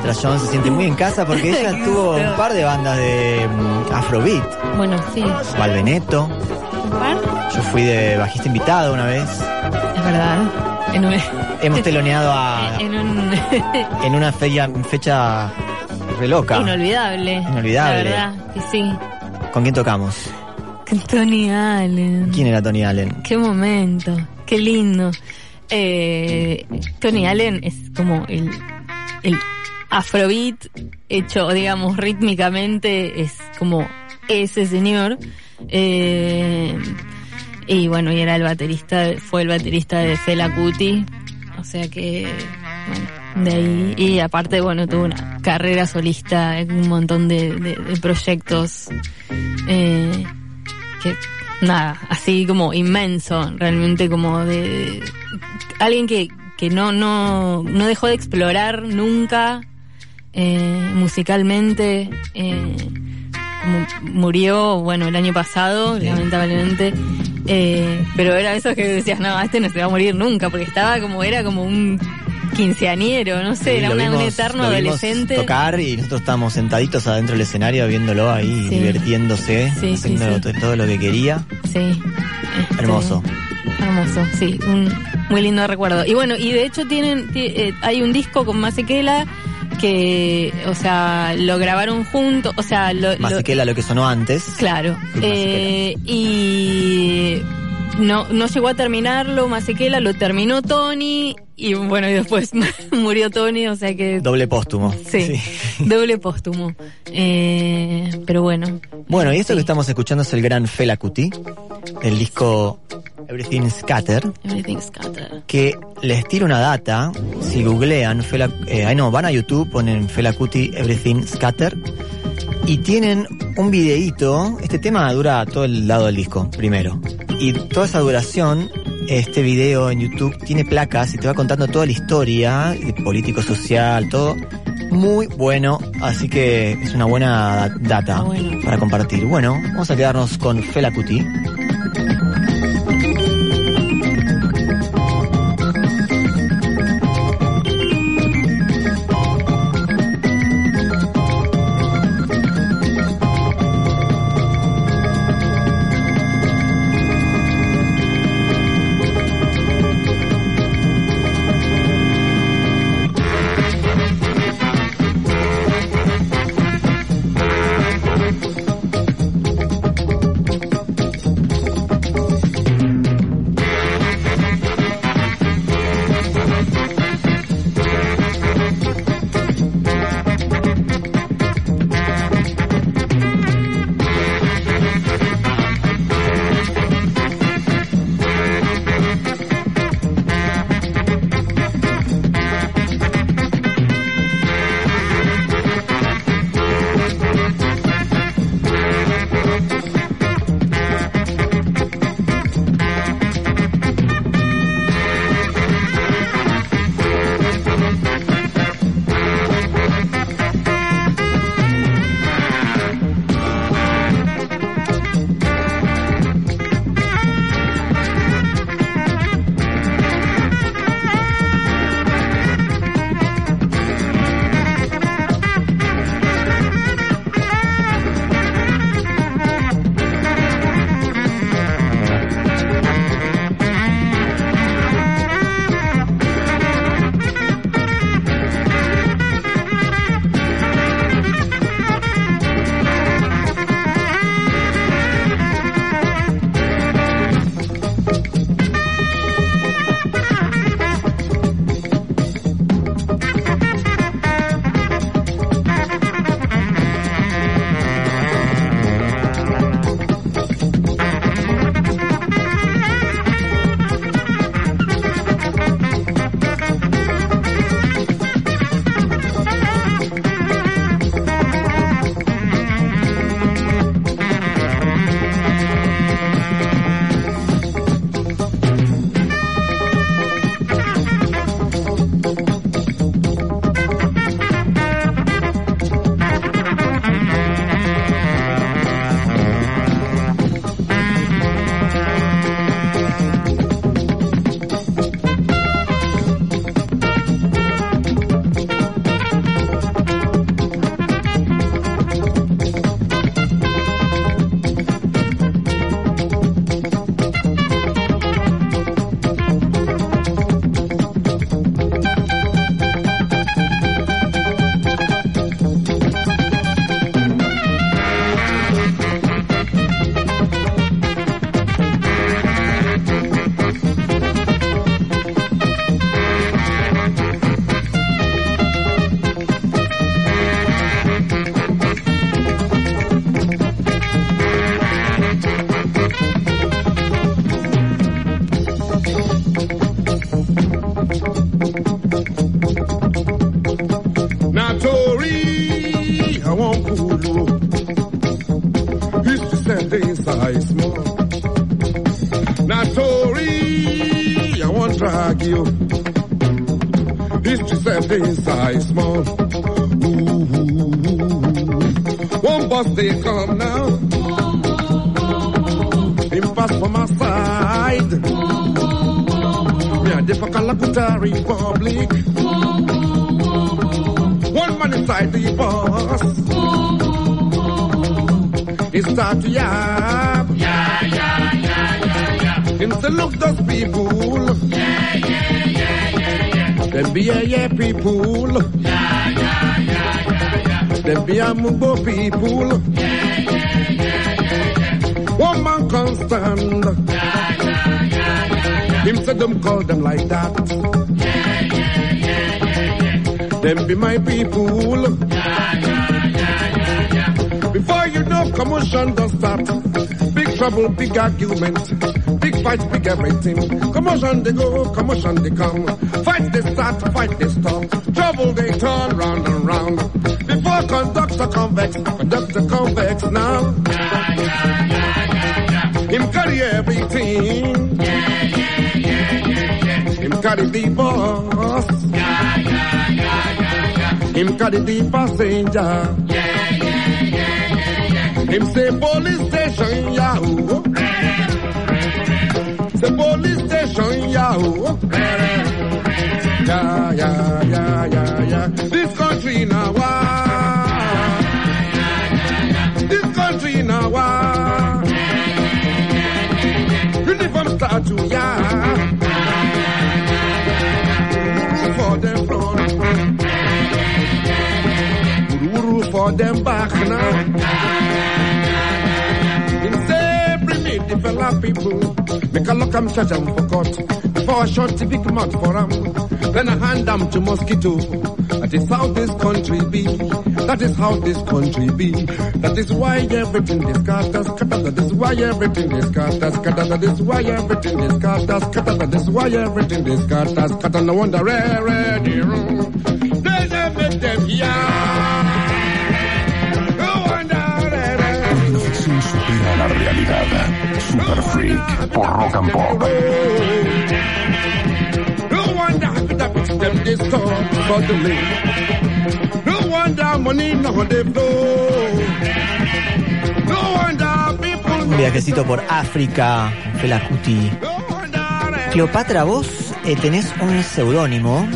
Se siente muy en casa porque ella [LAUGHS] estuvo un par de bandas de mm, Afrobeat. Bueno, sí. Valveneto. Yo fui de bajista invitado una vez. Es verdad. Hemos teloneado a. [LAUGHS] en, un... [LAUGHS] en una fecha, fecha reloca. Inolvidable. Inolvidable. La verdad, que sí. ¿Con quién tocamos? Con Tony Allen. ¿Quién era Tony Allen? Qué momento, qué lindo. Eh, Tony Allen es como el afrobeat, hecho, digamos, rítmicamente, es como ese señor. Eh, y bueno, y era el baterista, fue el baterista de Fela Kuti. O sea que, bueno, de ahí. Y aparte, bueno, tuvo una carrera solista, un montón de, de, de proyectos. Eh, que, nada, así como inmenso, realmente como de, de alguien que, que no, no, no dejó de explorar nunca eh, musicalmente. eh, mu- murió, bueno, el año pasado, lamentablemente. Eh, pero era eso que decías, no, este no se va a morir nunca, porque estaba como, era como un quinceañero, no sé, Sí, era un eterno lo vimos adolescente. tocar y nosotros estábamos sentaditos adentro del escenario viéndolo ahí, Sí. divirtiéndose, haciendo todo lo que quería. Sí. Este, Hermoso. Hermoso, sí, un muy lindo recuerdo. Y bueno, y de hecho tienen, ti- eh, hay un disco con Masekela que, o sea, lo grabaron juntos, o sea, lo, lo- Más que lo que sonó antes. Claro. Eh, y no, no llegó a terminarlo, Masekela lo terminó Tony y bueno, y después [LAUGHS] murió Tony, o sea que Doble póstumo. sí, [LAUGHS] doble póstumo. Eh, pero bueno, Bueno, y esto que estamos escuchando es el gran Fela Kuti, el disco Everything Scatter, everything's scattered. que les tiro una data, si googlean, Fela, eh, ay no, van a YouTube, ponen Fela Kuti Everything Scatter, y tienen un videíto, este tema dura todo el lado del disco, primero, y toda esa duración, este video en YouTube tiene placas y te va contando toda la historia, eh, político, social, todo, muy bueno, así que es una buena data para compartir. Bueno, vamos a quedarnos con Fela Kuti. Size small. Now, Tory, I want to drag you. History said this size small. One bus they come now. Him pass for my side. Me a different Calacuta Republic. One man inside the bus. He start to yap. Yeah, yeah, yeah, yeah, yeah. Him say, look those people. Yeah, yeah, yeah, yeah, yeah. Them be a yeah people. Yeah, yeah, yeah, yeah, yeah. Them be a Mugbo people. Yeah, yeah, yeah, yeah, yeah. One man can't stand. Yeah, yeah, yeah, yeah, yeah. Him say them call them like that. Yeah, yeah, yeah, yeah, yeah. Them be my people. Commotion don't start. Big trouble, big argument. Big fight, big everything. Commotion they go, commotion they come. Fight they start, fight they stop. Trouble they turn round and round. Before conductor convex, conductor convex now. Yeah, yeah, yeah, yeah, Him carry everything. Yeah, yeah, yeah, yeah, yeah. Him carry the boss. Yeah, yeah, yeah, yeah, yeah. Him carry the passenger. Him say police station, yahoo. Say police station, yahoo. Yeah, yeah, yeah, yeah, yeah. This country now, ah. This country now, ah. Uniform start to, yeah. For them back now. Say, bring me fella people. Make a look, I'm charge 'em for court. Before I shot the big mouth for 'em. Then I hand 'em to mosquito. That is how this country be. That is how this country be. That is why everything is scatter, scatter. That is why everything is scatter, scatter. That is why everything is scatter, scatter. That is why everything is scatter, scatter. No wonder, rare, rare, the room. A make them yeah. Realidad. Super Freak por Rock and Pop. No wonder that makes them this talk suddenly. No wonder money no they flow. No wonder people Un viajecito por África, con Fela Kuti. Cleopatra, vos eh, tenés un seudónimo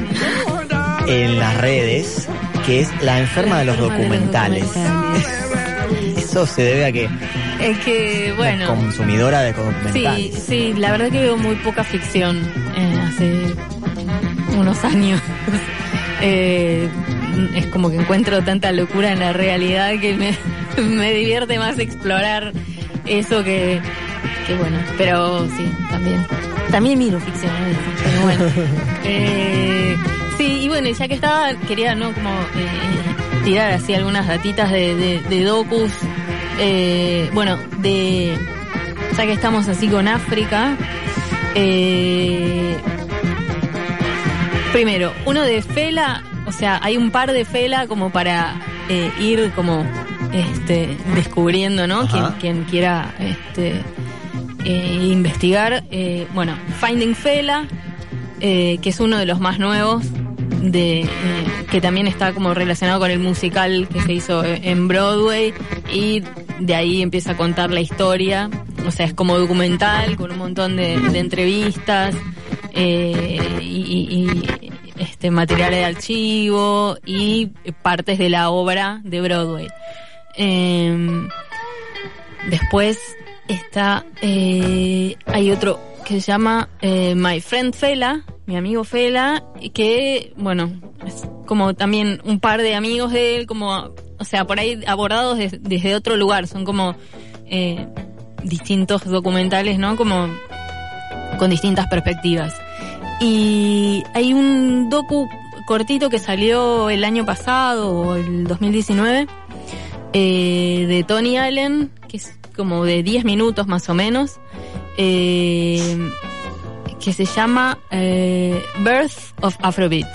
en las redes que es la enferma de los documentales. [LAUGHS] Eso se debe a que Es que, bueno. consumidora de Sí, documentales. sí, la verdad que veo muy poca ficción eh, hace unos años. [LAUGHS] Eh, es como que encuentro tanta locura en la realidad que me, [LAUGHS] me divierte más explorar eso que, que bueno, pero sí, también. También miro ficción pero bueno. [LAUGHS] Eh, sí, y bueno, ya que estaba, quería, ¿no? Como eh, tirar así algunas datitas de, de, de docus. Eh, bueno, de. Ya que estamos así con África. Eh, primero, uno de Fela, o sea, hay un par de Fela como para eh, ir como este descubriendo, ¿no? Quien, quien quiera este eh, investigar. Eh, bueno, Finding Fela, eh, que es uno de los más nuevos, de, que también está como relacionado con el musical que se hizo en Broadway y de ahí empieza a contar la historia. O sea, es como documental con un montón de, entrevistas eh, y, y- este material de archivo y partes de la obra de Broadway. Em, Después está, eh, hay otro que se llama eh, My Friend Fela, mi amigo Fela, que, bueno, es como también un par de amigos de él, como, o sea, por ahí abordados des- desde otro lugar, son como eh, distintos documentales, ¿no? Como con distintas perspectivas. Y hay un docu cortito que salió el año pasado o el 2019 eh, de Tony Allen, que es como de 10 minutos más o menos, eh, que se llama eh, Birth of Afrobeat,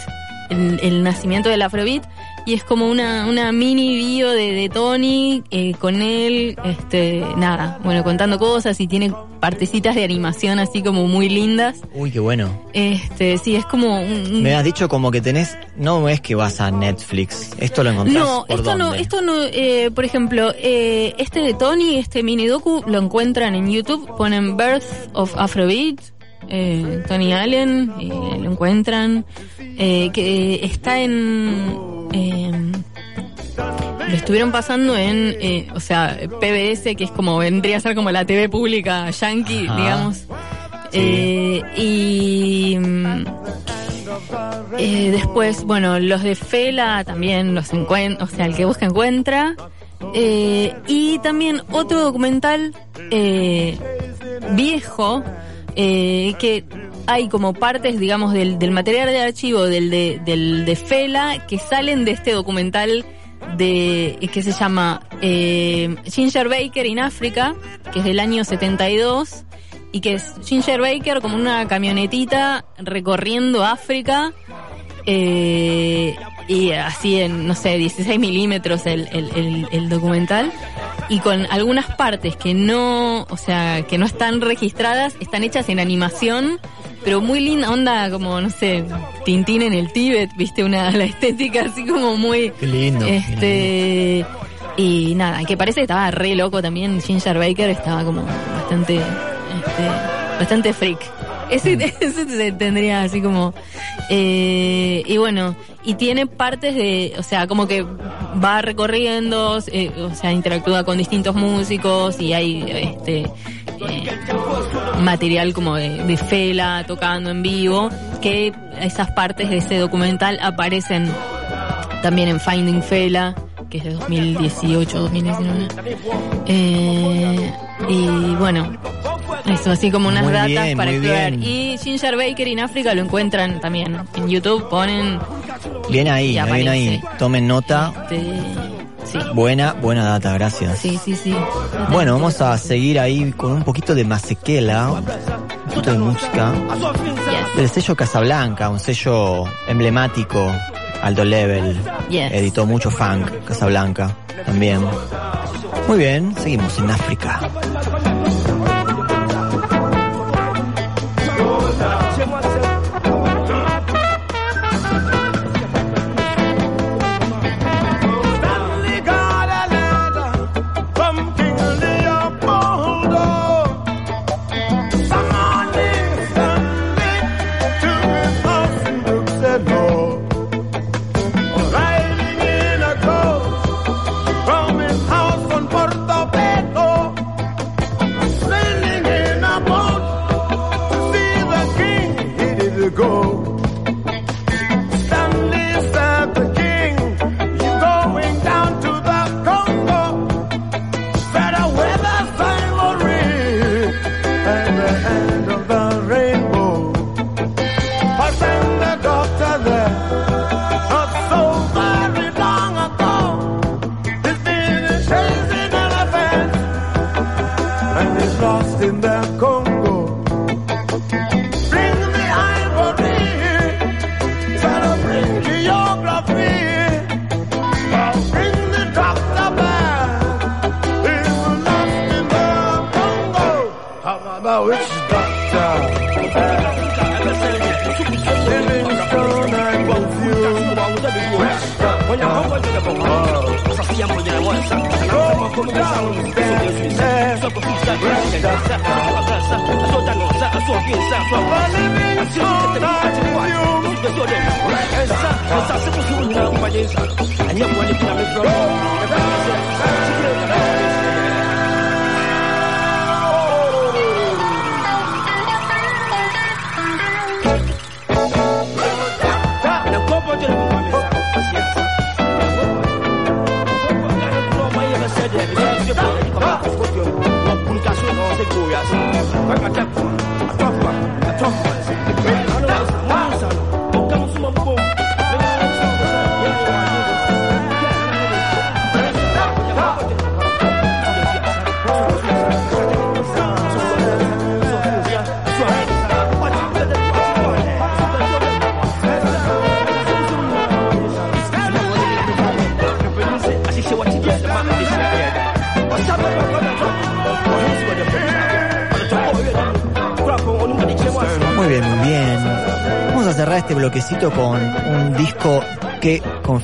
el nacimiento del Afrobeat, y es como una, una mini bio de, de Tony eh, con él, este, nada, bueno, contando cosas y tiene partecitas de animación así como muy lindas. Uy, qué bueno. Este, sí, es como un, Me has dicho como que tenés, no es que vas a Netflix, esto lo encontrás No, por esto no, esto no, eh, por ejemplo, eh, este de Tony, este mini docu, lo encuentran en YouTube, ponen Birth of Afrobeat, eh, Tony Allen, eh, lo encuentran, eh, que está en, eh, lo estuvieron pasando en, eh, o sea, PBS, que es como, vendría a ser como la TV pública yankee, Ajá. digamos. Eh, y eh, después, bueno, los de Fela también los encuentra, o sea, el que busca encuentra. Eh, y también otro documental eh, viejo eh, que hay como partes, digamos, del, del material de archivo del de, del de Fela que salen de este documental de que se llama eh, Ginger Baker in Africa, que es del año 72 y que es Ginger Baker como una camionetita recorriendo África eh, y así en, no sé, 16 milímetros el, el, el- el documental y con algunas partes que no, o sea, que no están registradas, están hechas en animación, pero muy linda onda, como, no sé, Tintín en el Tíbet, viste, una, [LAUGHS] la estética así como muy... Qué lindo. Este, y nada, que parece que estaba re loco también, Ginger Baker estaba como bastante, este, bastante freak. [LAUGHS] Ese, se tendría así como, eh, y bueno, y tiene partes de, o sea, como que va recorriendo, eh, o sea, interactúa con distintos músicos y hay, este, eh, material como de, de Fela tocando en vivo, que esas partes de ese documental aparecen también en Finding Fela, que es de 2018, 2019. Eh, y bueno, eso, así como unas Muy datas bien, para explorar. bien. Y Ginger Baker en África lo encuentran también en YouTube, ponen... Bien ahí, bien ahí. Tomen nota. Este, sí, Buena, buena data, gracias. sí, sí, sí. Bueno, vamos a seguir ahí con un poquito de Masekela, un poquito de música. Del sello Casablanca, un sello emblemático, alto level. Yes. Editó mucho funk, Casablanca, también. Muy bien, seguimos en África.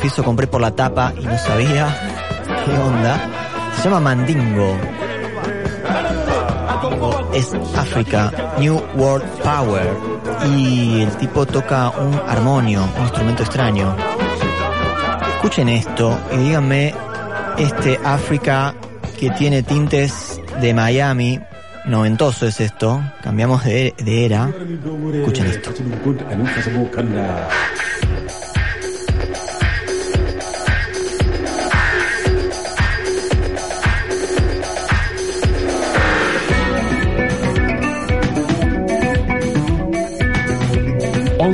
Confieso, compré por la tapa y no sabía qué onda. Se llama Mandingo. Es África, New World Power. Y el tipo toca un armonio, un instrumento extraño. Escuchen esto y díganme este África que tiene tintes de Miami. Noventoso es esto. Cambiamos de, de era. Escuchen esto.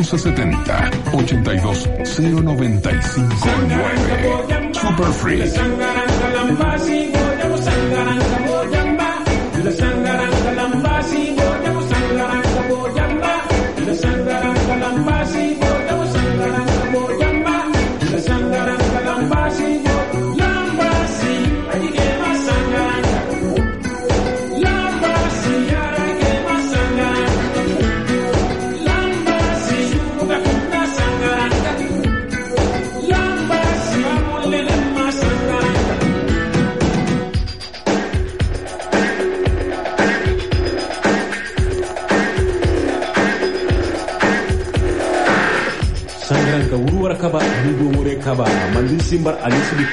Once setenta 82 095 9 Super Freak. Kaba mandin simbar ali sidi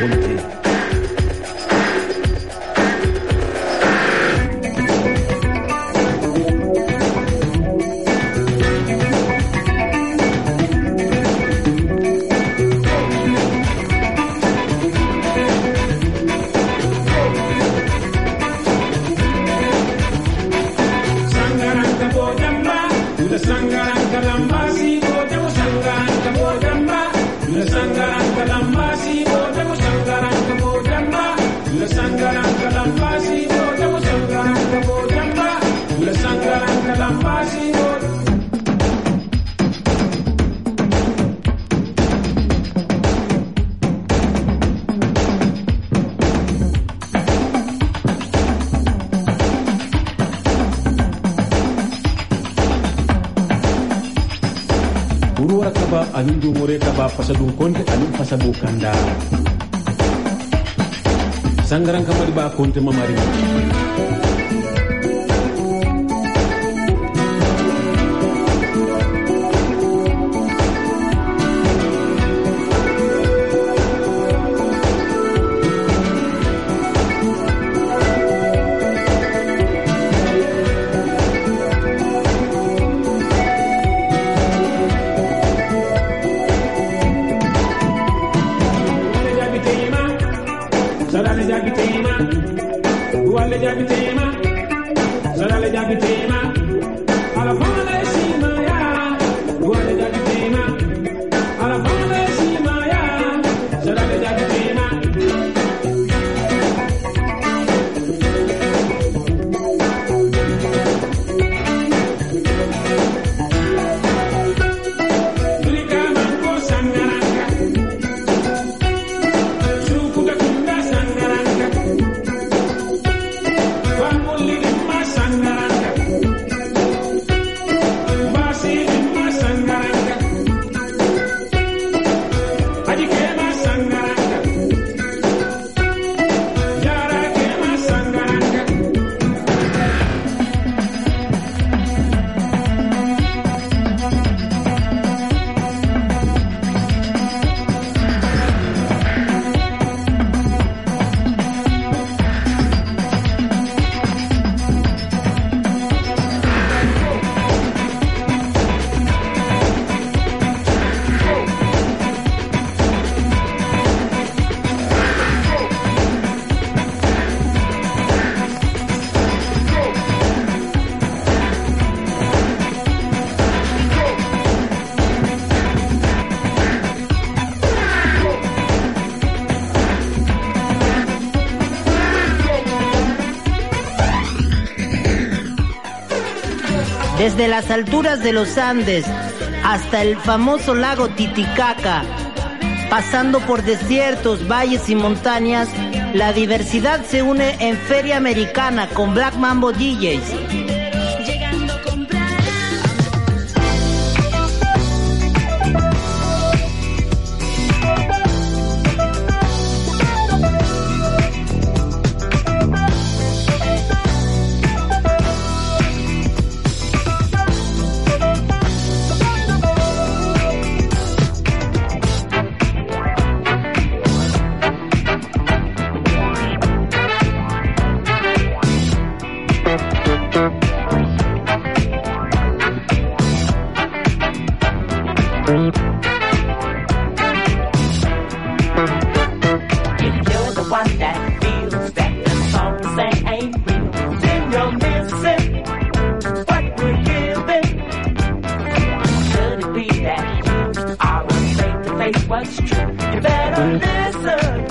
kanda sangaranka mari ba konte mamari Desde las alturas de los Andes hasta el famoso lago Titicaca, pasando por desiertos, valles y montañas, la diversidad se une en Feria Americana con Black Mambo DJs. what's true. You better listen.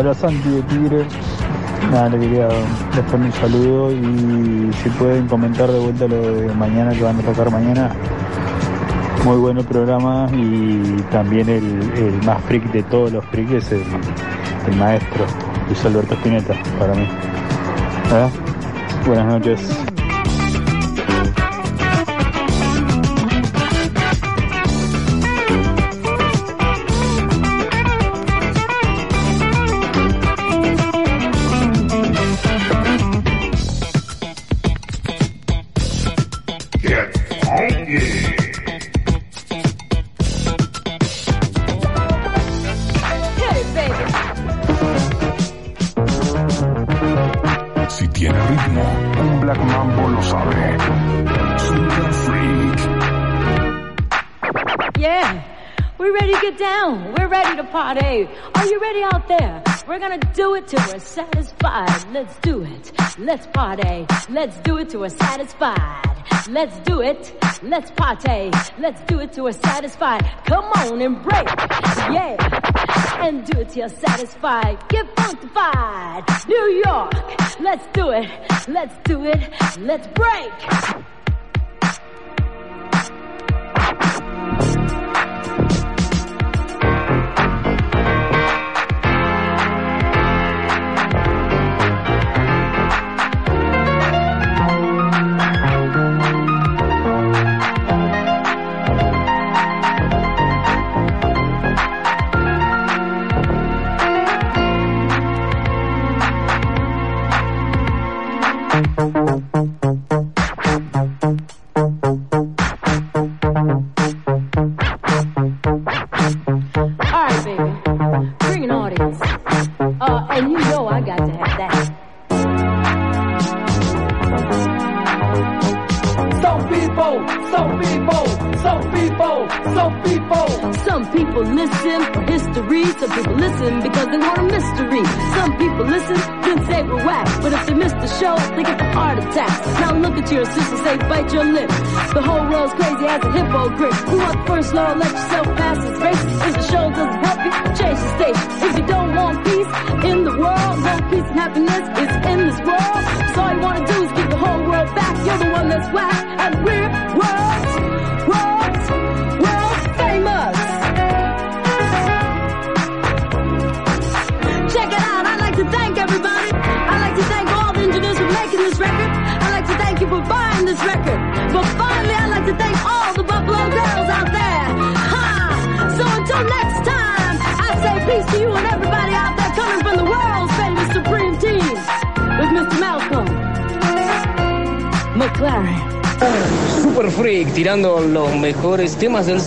abrazo anti-tigre. Nada, le quería después un saludo y si pueden comentar de vuelta lo de mañana que van a tocar mañana. Muy bueno el programa y también el, más freak de todos los freaks es el, maestro Luis Alberto Spinetta para mí. ¿Ah? Buenas noches. it till we're satisfied. Let's do it. Let's party. Let's do it till we're satisfied. Let's do it. Let's party. Let's do it till we're satisfied. Come on and break. Yeah. And do it till you're satisfied. Get funkified. New York. Let's do it. Let's do it. Let's break.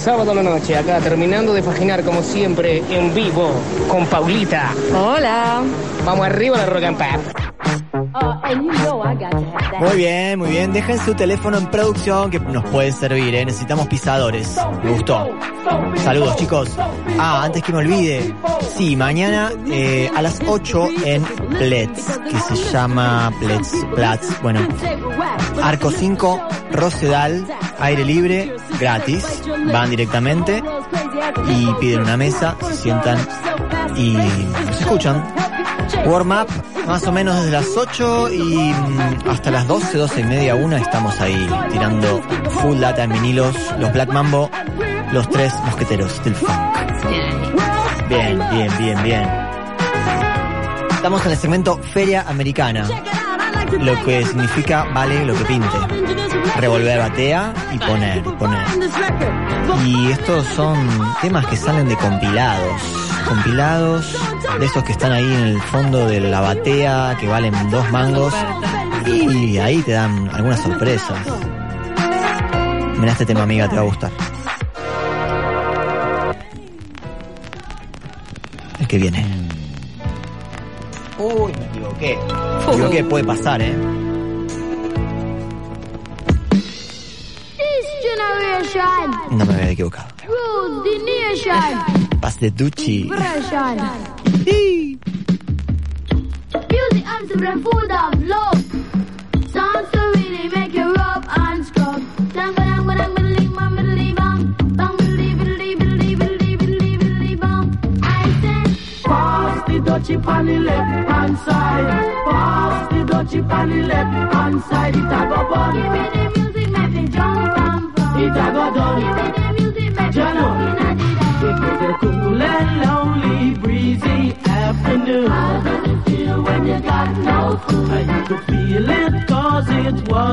Sábado a la noche. Acá terminando de faginar como siempre en vivo con Paulita. Hola. Vamos arriba la rock and pop. Muy bien, muy bien. Dejen su teléfono en producción que nos puede servir, ¿eh? Necesitamos pisadores. Me gustó. Saludos, chicos. Ah, antes que me olvide. Sí, mañana eh, a las 8 en Plets, que se llama Plets, Platz. Bueno, Arco 5, Rosedal, aire libre, gratis. Van directamente y piden una mesa, se sientan y se escuchan. Warm up más o menos desde las 8 y mm, hasta las 12, 12 y media, una estamos ahí tirando full data en vinilos, los Black Mambo, los tres mosqueteros del funk. Bien, bien, bien, bien. Estamos en el segmento Feria Americana, lo que significa vale lo que pinte. Revolver batea y poner, poner. Y estos son temas que salen de compilados. Compilados de esos que están ahí en el fondo de la batea, que valen dos mangos. Y ahí te dan algunas sorpresas. Mira este tema, amiga, te va a gustar. El que viene. Uy, me equivoqué. Me equivoqué, puede pasar, ¿eh? The nation. Paz de Ducci. Depression. Music and to full of love. Songs to really make you rub and scrub. Dang, dang, dang, biddly, bang, biddly, bang. Bang, biddly, biddly, biddly, biddly, biddly, biddly, bang. I said, Pass the dutchie on the left hand side. Pass the dutchie on the left hand side. It a go bun.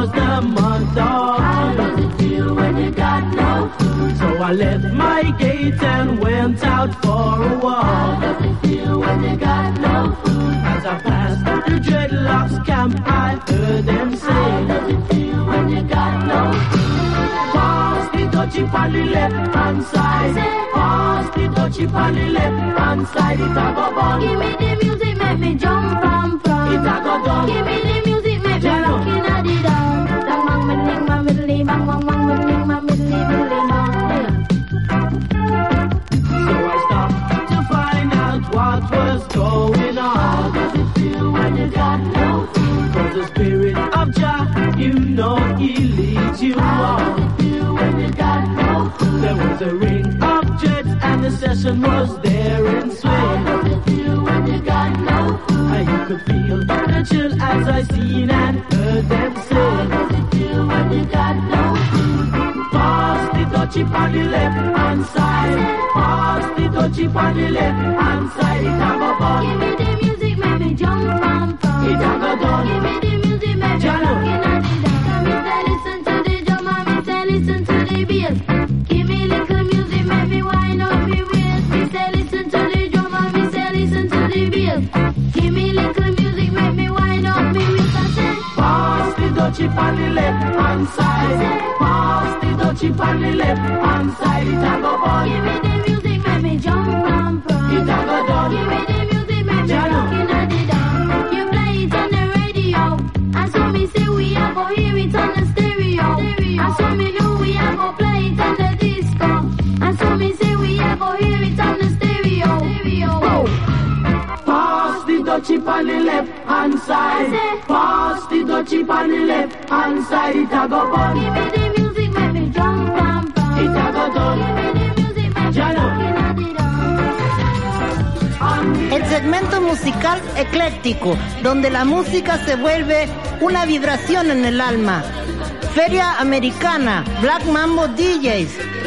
Was the month of How does it feel when you got no food? So I left my gate and went out for a walk. How does it feel when you got no food? As I passed the dreadlocks camp, I heard them say. How does it feel when you got no food? Pass the dutchie on the left hand side. Pass the dutchie on the left hand side. It a go bun. Give me the music, make me jump and pump. It a go done. Give me the music, you How does it feel when you got no food? There was a ring of jets and the session was there in How swing. does it feel when you got no food? And you could feel the chill as I seen and heard them How sing. does it feel when you got no food? Pass the dutchie on the left hand side. Pass the dutchie on the left hand side. It a go Give me the music, make me jump and pump. It a done. Give me the music, make me Jano. To the bass. Give me little music, make me wind up me waist. Me say listen to the drum and me say listen to the bass. Give me little music, make me wind up me waist. I say Pass the dutchie on the left hand side. Pass the dutchie on the left hand side. It a go bun. give me the music, make me jump and pump. It a go done. Give me the music, make me Jano. rock in a the dutchie on the left hand side. Pass the dutchie on the left hand side. It a go Give bun. me the music, make me jump and pump. It a go Give done. me the music, make me Jano. rock in a the down. El segmento musical ecléctico, donde la música se vuelve una vibración en el alma. Feria Americana, Black Mambo DJs.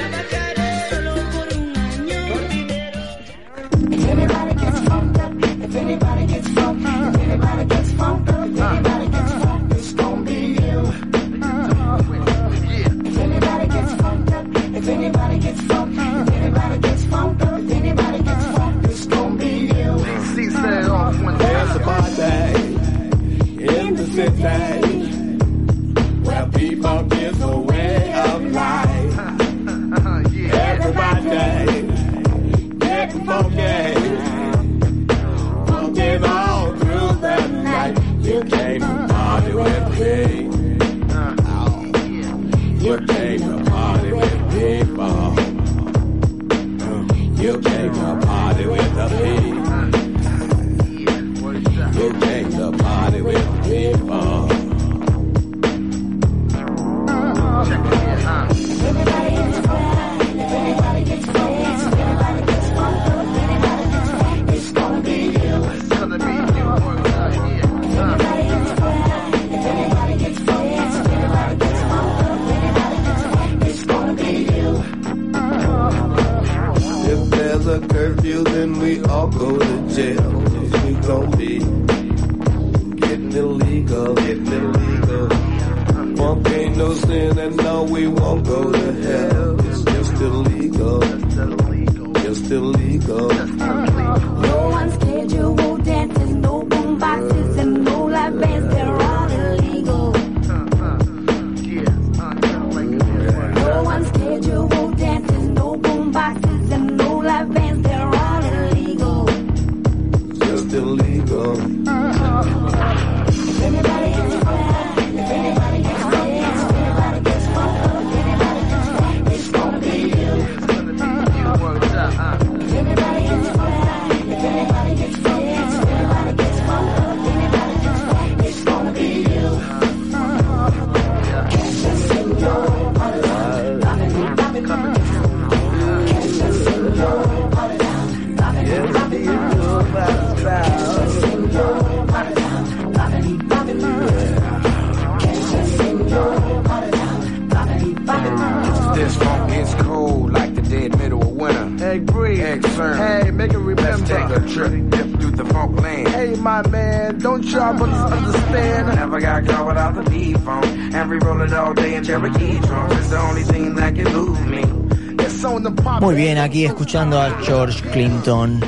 Bien, aquí escuchando a George Clinton.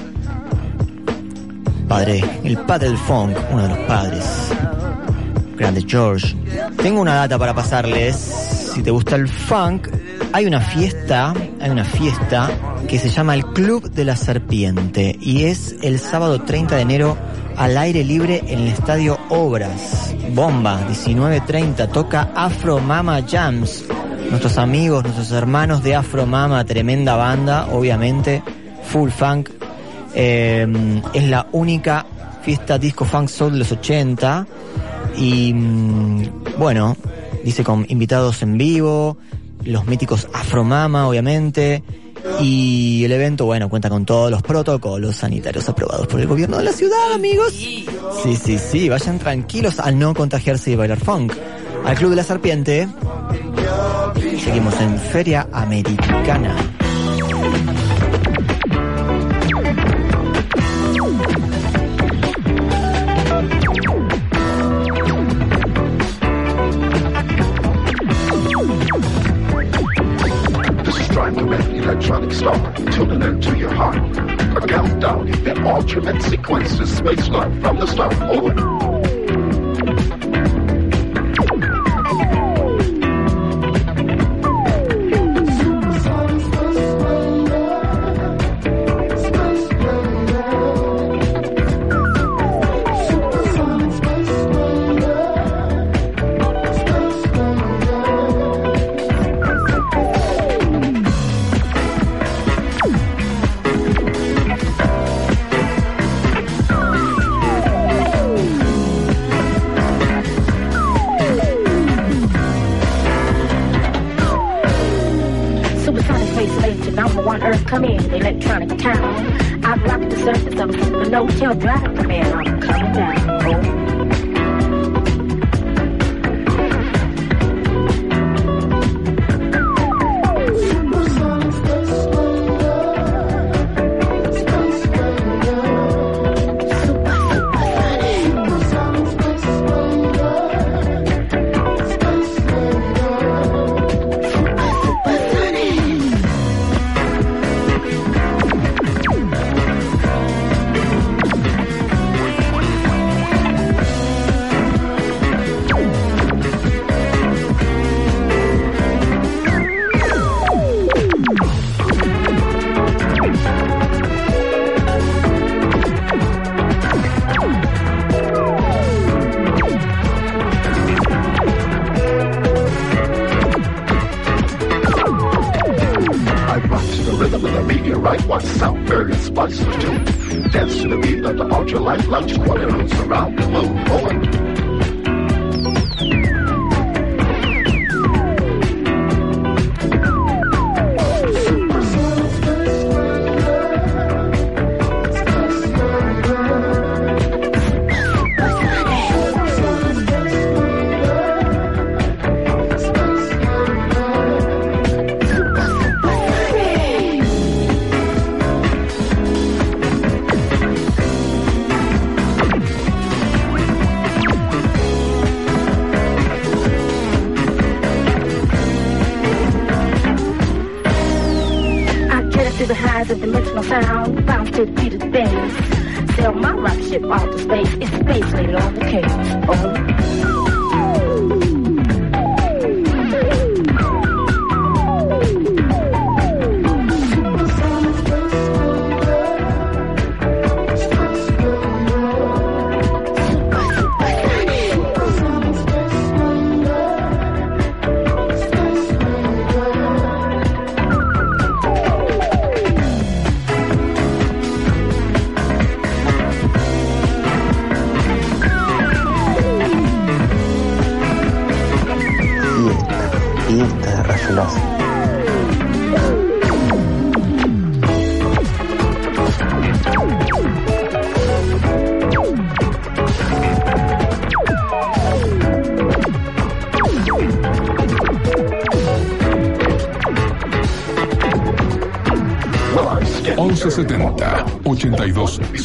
Padre, el padre del funk, uno de los padres. Grande George. Tengo una data para pasarles. Si te gusta el funk, hay una fiesta, hay una fiesta que se llama el Club de la Serpiente y es el sábado 30 de enero al aire libre en el Estadio Obras. Bomba, 19.30, toca Afro Mama Jams. Nuestros amigos, nuestros hermanos de Afro Mama, tremenda banda, obviamente, full funk. Eh, es la única fiesta disco funk soul de los 80 y mm, bueno, dice con invitados en vivo, los míticos Afro Mama, obviamente. Y el evento, bueno, cuenta con todos los protocolos sanitarios aprobados por el gobierno de la ciudad, amigos. Sí, sí, sí, vayan tranquilos al no contagiarse y bailar funk. Al Club de la Serpiente. Seguimos en Feria Americana. Electronic Star, tuning into your heart. A countdown, that alternate sequences, space love from the start. Over.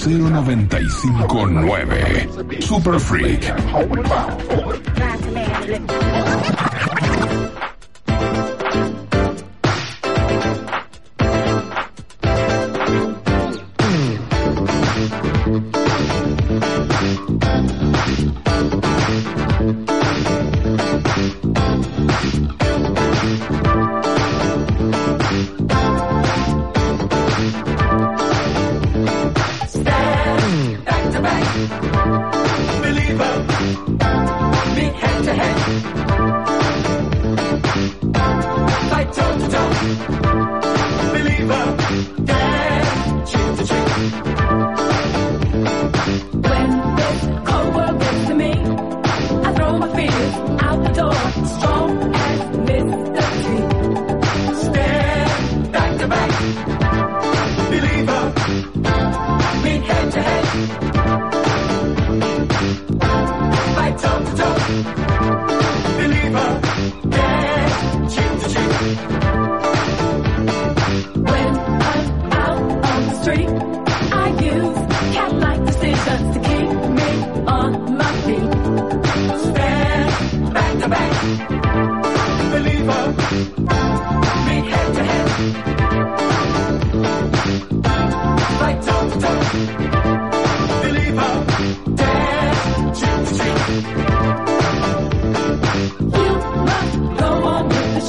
095.9. Super Freak.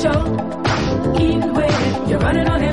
show. Either you're running on empty.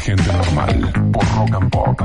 Gente normal por Rock and Pop.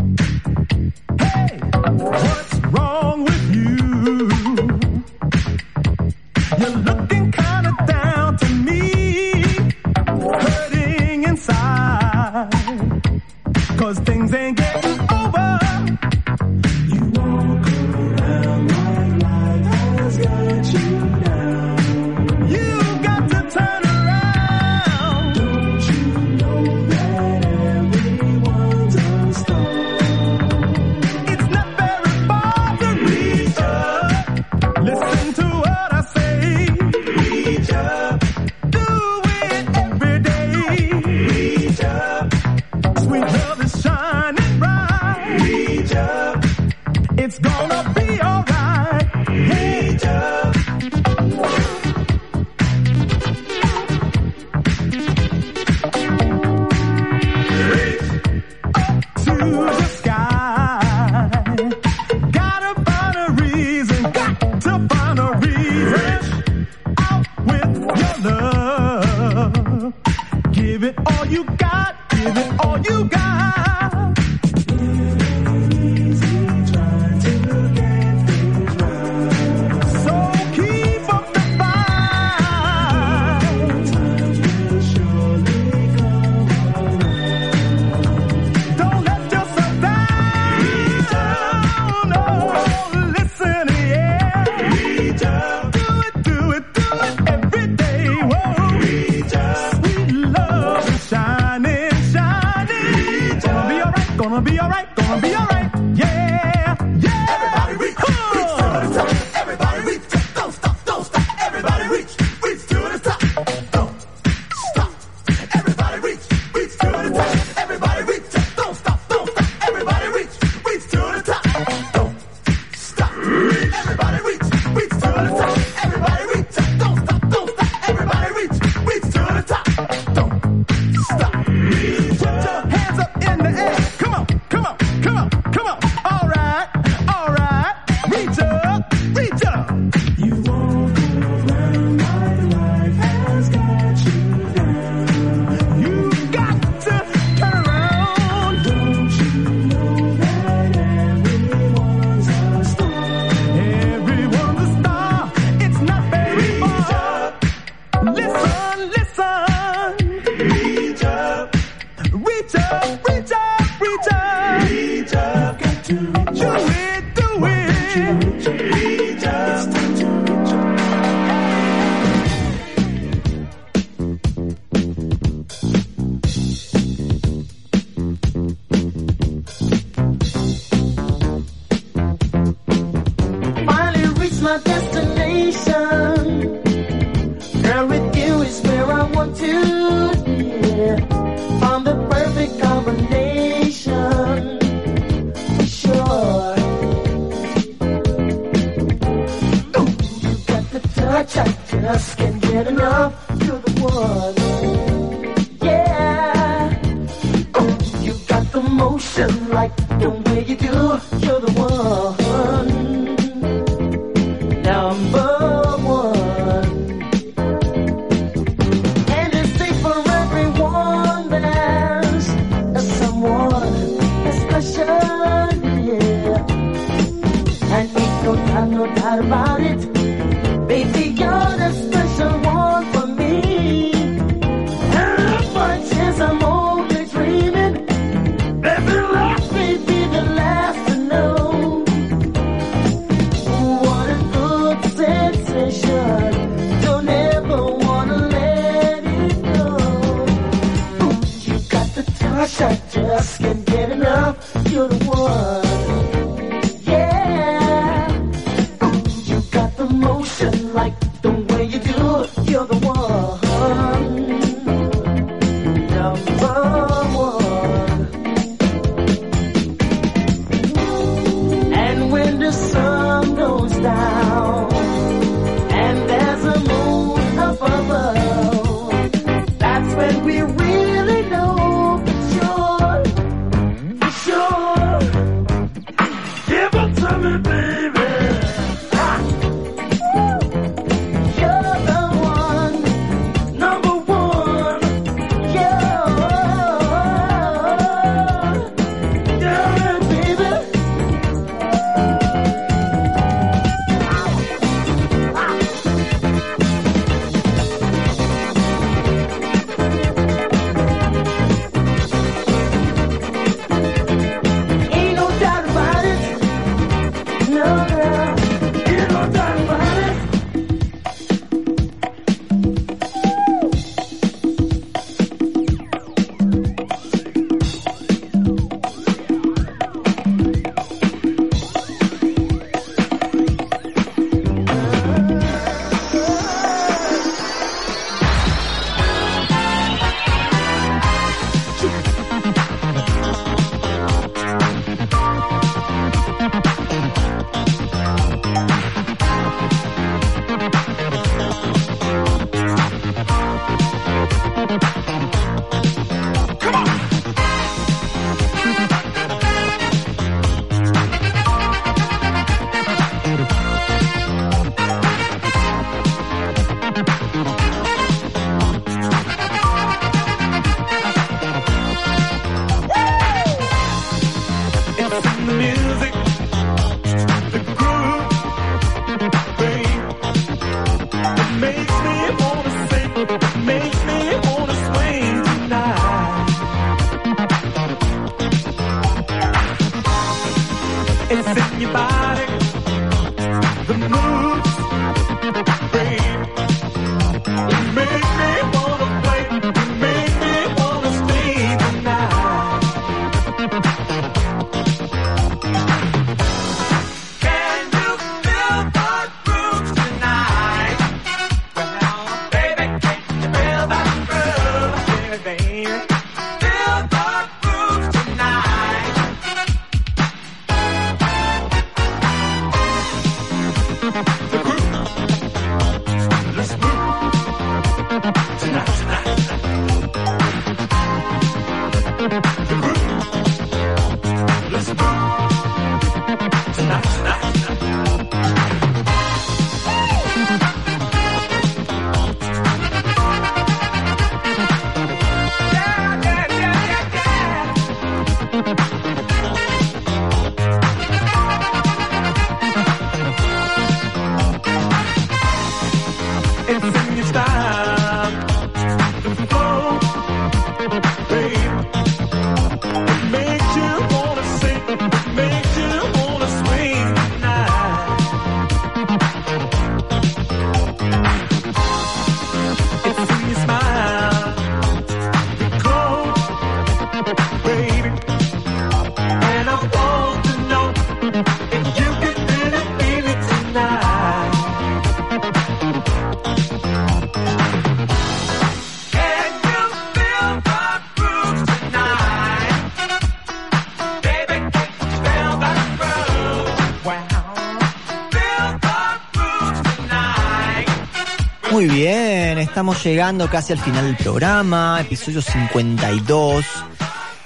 Estamos llegando casi al final del programa, episodio 52.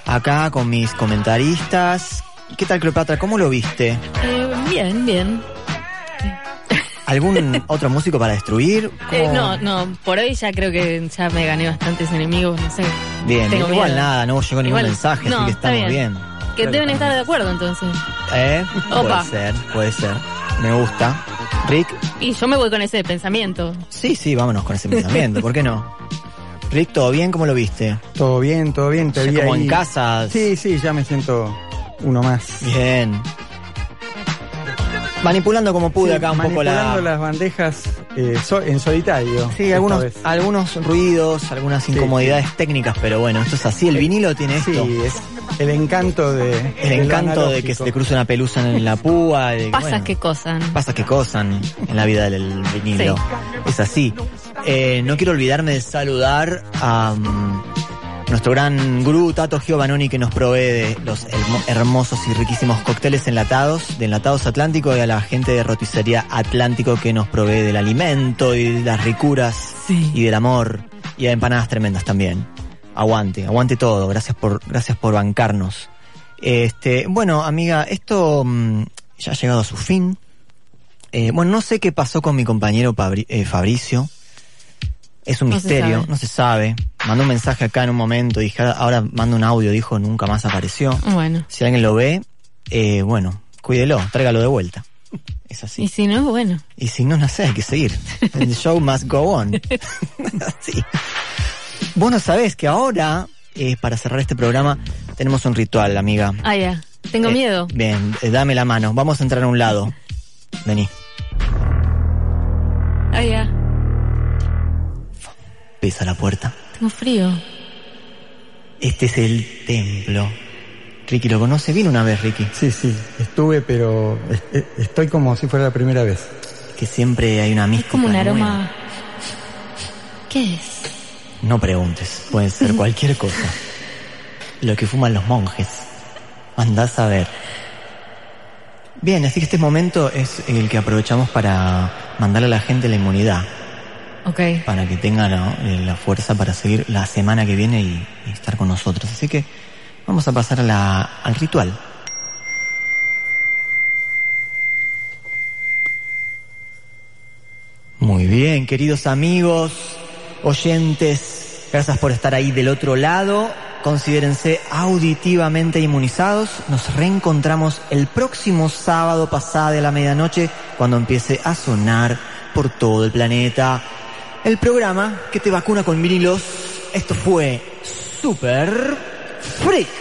Acá con mis comentaristas. ¿Qué tal, Cleopatra? ¿Cómo lo viste? Eh, bien, bien. ¿Algún [LAUGHS] otro músico para destruir? Eh, no, no, por hoy ya creo que ya me gané bastantes enemigos, no sé. Bien, Tengo igual miedo. nada, no llegó ningún Igual- mensaje, no, así que estamos bien. Que deben estar de acuerdo entonces. ¿Eh? Opa. Puede ser, puede ser. Me gusta. Rick, Y yo me voy con ese pensamiento. sí, sí, vámonos con ese pensamiento, ¿por qué no? Rick, ¿todo bien? ¿Cómo lo viste? Todo bien, todo bien. Te Ya vi como ahí. en casa. Sí, sí, ya me siento uno más. Bien. Manipulando como pude acá un poco Manipulando la... las bandejas eh, so- en solitario. Sí, algunos, vez. algunos ruidos, algunas incomodidades técnicas, pero bueno, esto es así. El vinilo tiene esto. Sí, es el encanto de. El de encanto de que se te cruce una pelusa en la púa. de que, Pasas bueno, que cosan. Pasa que cosan en la vida del vinilo. Es así. Eh, no quiero olvidarme de saludar a mm, nuestro gran gurú Tato Giovanoni que nos provee de los hermo- hermosos y riquísimos cócteles enlatados, de Enlatados Atlántico y a la gente de Roticería Atlántico que nos provee del alimento y de las ricuras y del amor y a empanadas tremendas también. Aguante, aguante todo. Gracias por, gracias por bancarnos. Este, bueno, amiga, esto mm, ya ha llegado a su fin. Eh, bueno, no sé qué pasó con mi compañero Pabri- eh, Fabricio. Es un No misterio, no se sabe. Mandó un mensaje acá en un momento, dije, ahora- mando un audio, dijo, nunca más apareció. Bueno. Si alguien lo ve, eh, bueno, cuídelo, tráigalo de vuelta. [LAUGHS] Es así. Y si no, bueno. Y si no, no sé, hay que seguir. [LAUGHS] The show must go on. [LAUGHS] sí. Vos no sabés que ahora, eh, para cerrar este programa, tenemos un ritual, amiga. Ah, ya. Tengo Eh, miedo. Bien, eh, dame la mano. Vamos a entrar a un lado. Vení. Ah, ya. Pisa la puerta. Tengo frío. Este es el templo. Ricky, ¿lo conoce? Vino una vez, Ricky. Sí, sí, estuve, pero es- es- estoy como si fuera la primera vez. Que siempre hay una mística. Como un nueva. aroma. ¿Qué es? No preguntes, puede ser cualquier cosa. Lo que fuman los monjes. Andás a ver. Bien, así que este momento es el que aprovechamos para mandarle a la gente la inmunidad. Ok. Para que tengan ¿no? eh, la fuerza para seguir la semana que viene y, y estar con nosotros. Así que vamos a pasar a la, al ritual. Muy bien, queridos amigos, oyentes, gracias por estar ahí del otro lado. Considérense auditivamente inmunizados. Nos reencontramos el próximo sábado pasada de la medianoche cuando empiece a sonar por todo el planeta el programa que te vacuna con vinilos. Esto fue Super Freak.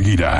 Seguirá. Super Freak.